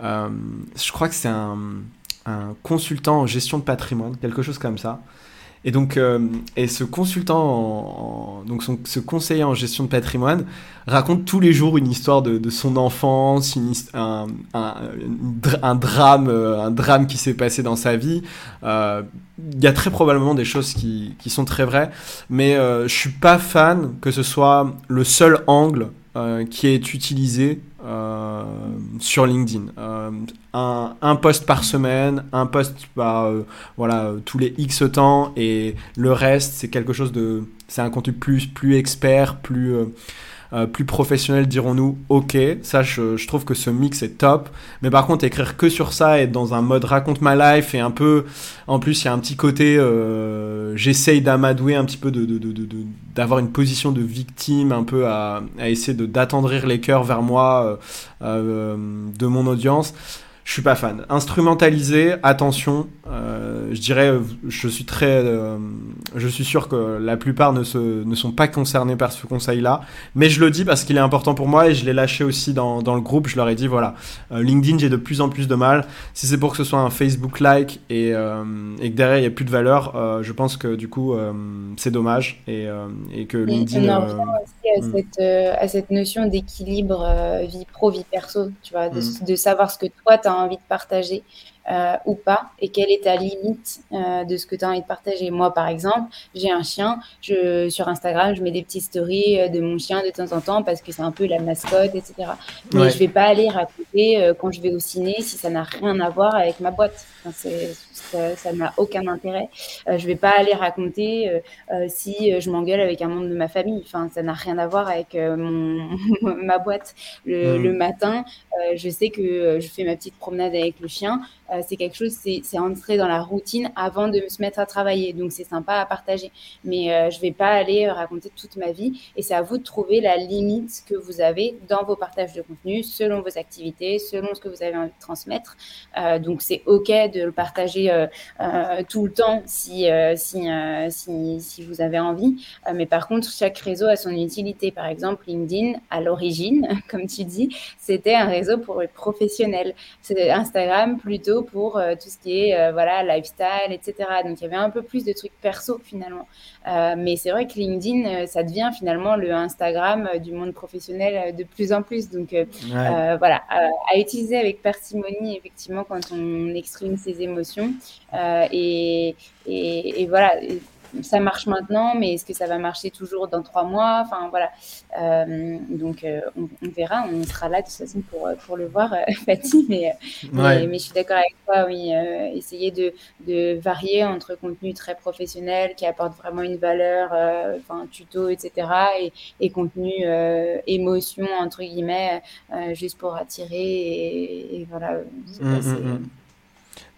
je crois que c'est un, consultant en gestion de patrimoine, quelque chose comme ça. Et donc, euh, et ce consultant, donc son, ce conseiller en gestion de patrimoine, raconte tous les jours une histoire de, son enfance, un, drame, euh, un drame qui s'est passé dans sa vie. Euh, il y a très probablement des choses qui, sont très vraies, mais euh, je suis pas fan que ce soit le seul angle qui est utilisé euh, sur LinkedIn. Euh, un, un, post par semaine, un post bah, voilà, tous les X temps, et le reste, c'est quelque chose de. C'est un contenu plus, plus expert, plus euh, plus professionnel, dirons-nous, ok, ça je, trouve que ce mix est top, mais par contre écrire que sur ça, être dans un mode raconte ma life et un peu, en plus il y a un petit côté, euh, j'essaye d'amadouer un petit peu, de, d'avoir une position de victime, un peu à, essayer de, d'attendrir les cœurs vers moi euh, de mon audience je suis pas fan. Instrumentaliser, attention. Euh, je dirais, je suis très, euh, je suis sûr que la plupart ne, se, ne sont pas concernés par ce conseil-là. Mais je le dis parce qu'il est important pour moi et je l'ai lâché aussi dans, dans, le groupe. Je leur ai dit voilà, euh, LinkedIn, j'ai de plus en plus de mal. Si c'est pour que ce soit un Facebook like et, et que derrière il n'y a plus de valeur, je pense que du coup c'est dommage et, et, que LinkedIn. On en revient aussi à, hmm. cette, à cette notion d'équilibre vie pro vie perso, tu vois, de, hmm. de savoir ce que toi tu envie de partager euh, ou pas et quelle est ta limite euh, de ce que tu as envie de partager. Moi, par exemple, j'ai un chien. Je, sur Instagram, je mets des petites stories euh, de mon chien de temps en temps parce que c'est un peu la mascotte, etc. Mais ouais. je vais pas aller raconter euh, quand je vais au ciné si ça n'a rien à voir avec ma boîte. Enfin, ça n'a aucun intérêt. Euh, je vais pas aller raconter euh, si je m'engueule avec un membre de ma famille. Enfin, ça n'a rien à voir avec mon, ma boîte. Le, mmh. le matin, je sais que je fais ma petite promenade avec le chien. Euh, c'est quelque chose, c'est entrer dans la routine avant de se mettre à travailler. Donc, c'est sympa à partager. Mais euh, je ne vais pas aller raconter toute ma vie. Et c'est à vous de trouver la limite que vous avez dans vos partages de contenu, selon vos activités, selon ce que vous avez envie de transmettre. Euh, donc, c'est OK de le partager tout le temps si, si, si, si, vous avez envie. mais par contre, chaque réseau a son utilité. Par exemple, LinkedIn, à l'origine, comme tu dis, c'était un réseau pour les professionnels. C'est Instagram plutôt pour euh, tout ce qui est euh, voilà lifestyle, etc. Donc il y avait un peu plus de trucs perso finalement. Euh, mais c'est vrai que LinkedIn, ça devient finalement le Instagram du monde professionnel de plus en plus. Donc ouais. voilà, à utiliser avec parcimonie effectivement quand on exprime ses émotions et, et, et voilà. Ça marche maintenant, mais est-ce que ça va marcher toujours dans trois mois? Enfin voilà. Euh, donc euh, on, on, verra, on sera là de toute façon pour, pour le voir, euh, Fatih. Mais, ouais. mais, mais, je suis d'accord avec toi, oui. Euh, essayer de, de, varier entre contenu très professionnel qui apporte vraiment une valeur, euh, enfin tuto, etc. Et, et contenu euh, émotion entre guillemets, juste pour attirer et, et voilà. Mmh, mmh, mmh.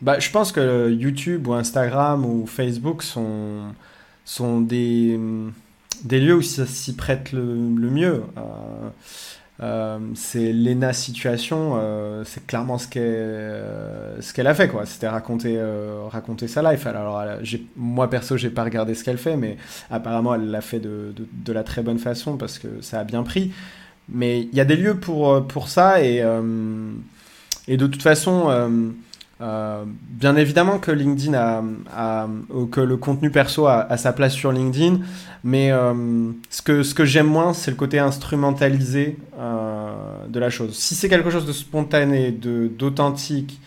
Bah, je pense que YouTube ou Instagram ou Facebook sont, sont des, des lieux où ça s'y prête le, le mieux. Euh, euh, c'est Lena Situation, euh, c'est clairement ce qu'elle ce a fait quoi. C'était raconter raconter sa life. Alors, alors moi perso j'ai pas regardé ce qu'elle fait, mais apparemment elle l'a fait de, de, de, la très bonne façon parce que ça a bien pris. Mais il y a des lieux pour pour ça et et de toute façon euh, bien évidemment que LinkedIn a, a, que le contenu perso a, a, sa place sur LinkedIn, mais euh, ce que, ce que j'aime moins, c'est le côté instrumentalisé euh, de la chose. Si c'est quelque chose de spontané, d'authentique,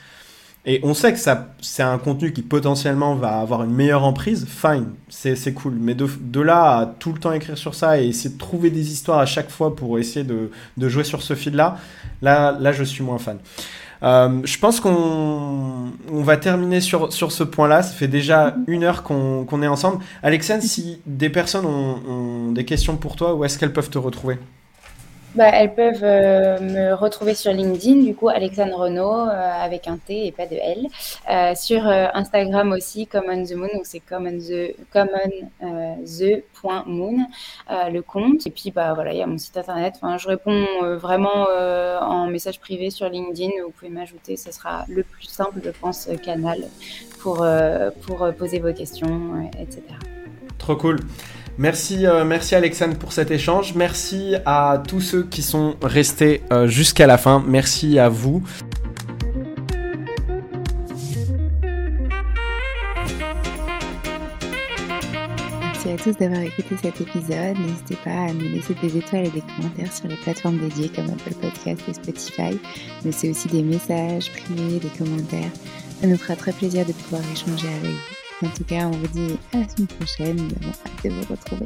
et on sait que ça, c'est un contenu qui potentiellement va avoir une meilleure emprise, fine, c'est cool. Mais de, de, là à tout le temps écrire sur ça et essayer de trouver des histoires à chaque fois pour essayer de, de jouer sur ce fil-là, là, là, je suis moins fan. Euh, je pense qu'on on va terminer sur, sur ce point-là. Ça fait déjà une heure qu'on qu est ensemble. Alexandre, si des personnes ont, ont des questions pour toi, où est-ce qu'elles peuvent te retrouver? Bah, elles peuvent euh, me retrouver sur LinkedIn, du coup, Alexandre Renault, euh, avec un T et pas de L. Euh, sur Instagram aussi, Common the Moon, donc c'est common the, common, the point moon, le compte. Et puis, bah, voilà, il y a mon site internet. Enfin, je réponds vraiment en message privé sur LinkedIn. Vous pouvez m'ajouter, ce sera le plus simple, je pense, canal pour, pour poser vos questions, etc. Trop cool. Merci, euh, merci Alexandre pour cet échange. Merci à tous ceux qui sont restés euh, jusqu'à la fin. Merci à vous. Merci à tous d'avoir écouté cet épisode. N'hésitez pas à nous laisser des étoiles et des commentaires sur les plateformes dédiées comme Apple Podcast et Spotify, mais c'est aussi des messages privés, des commentaires. Ça nous fera très plaisir de pouvoir échanger avec vous. En tout cas, on vous dit à la semaine prochaine. Hâte de vous retrouver.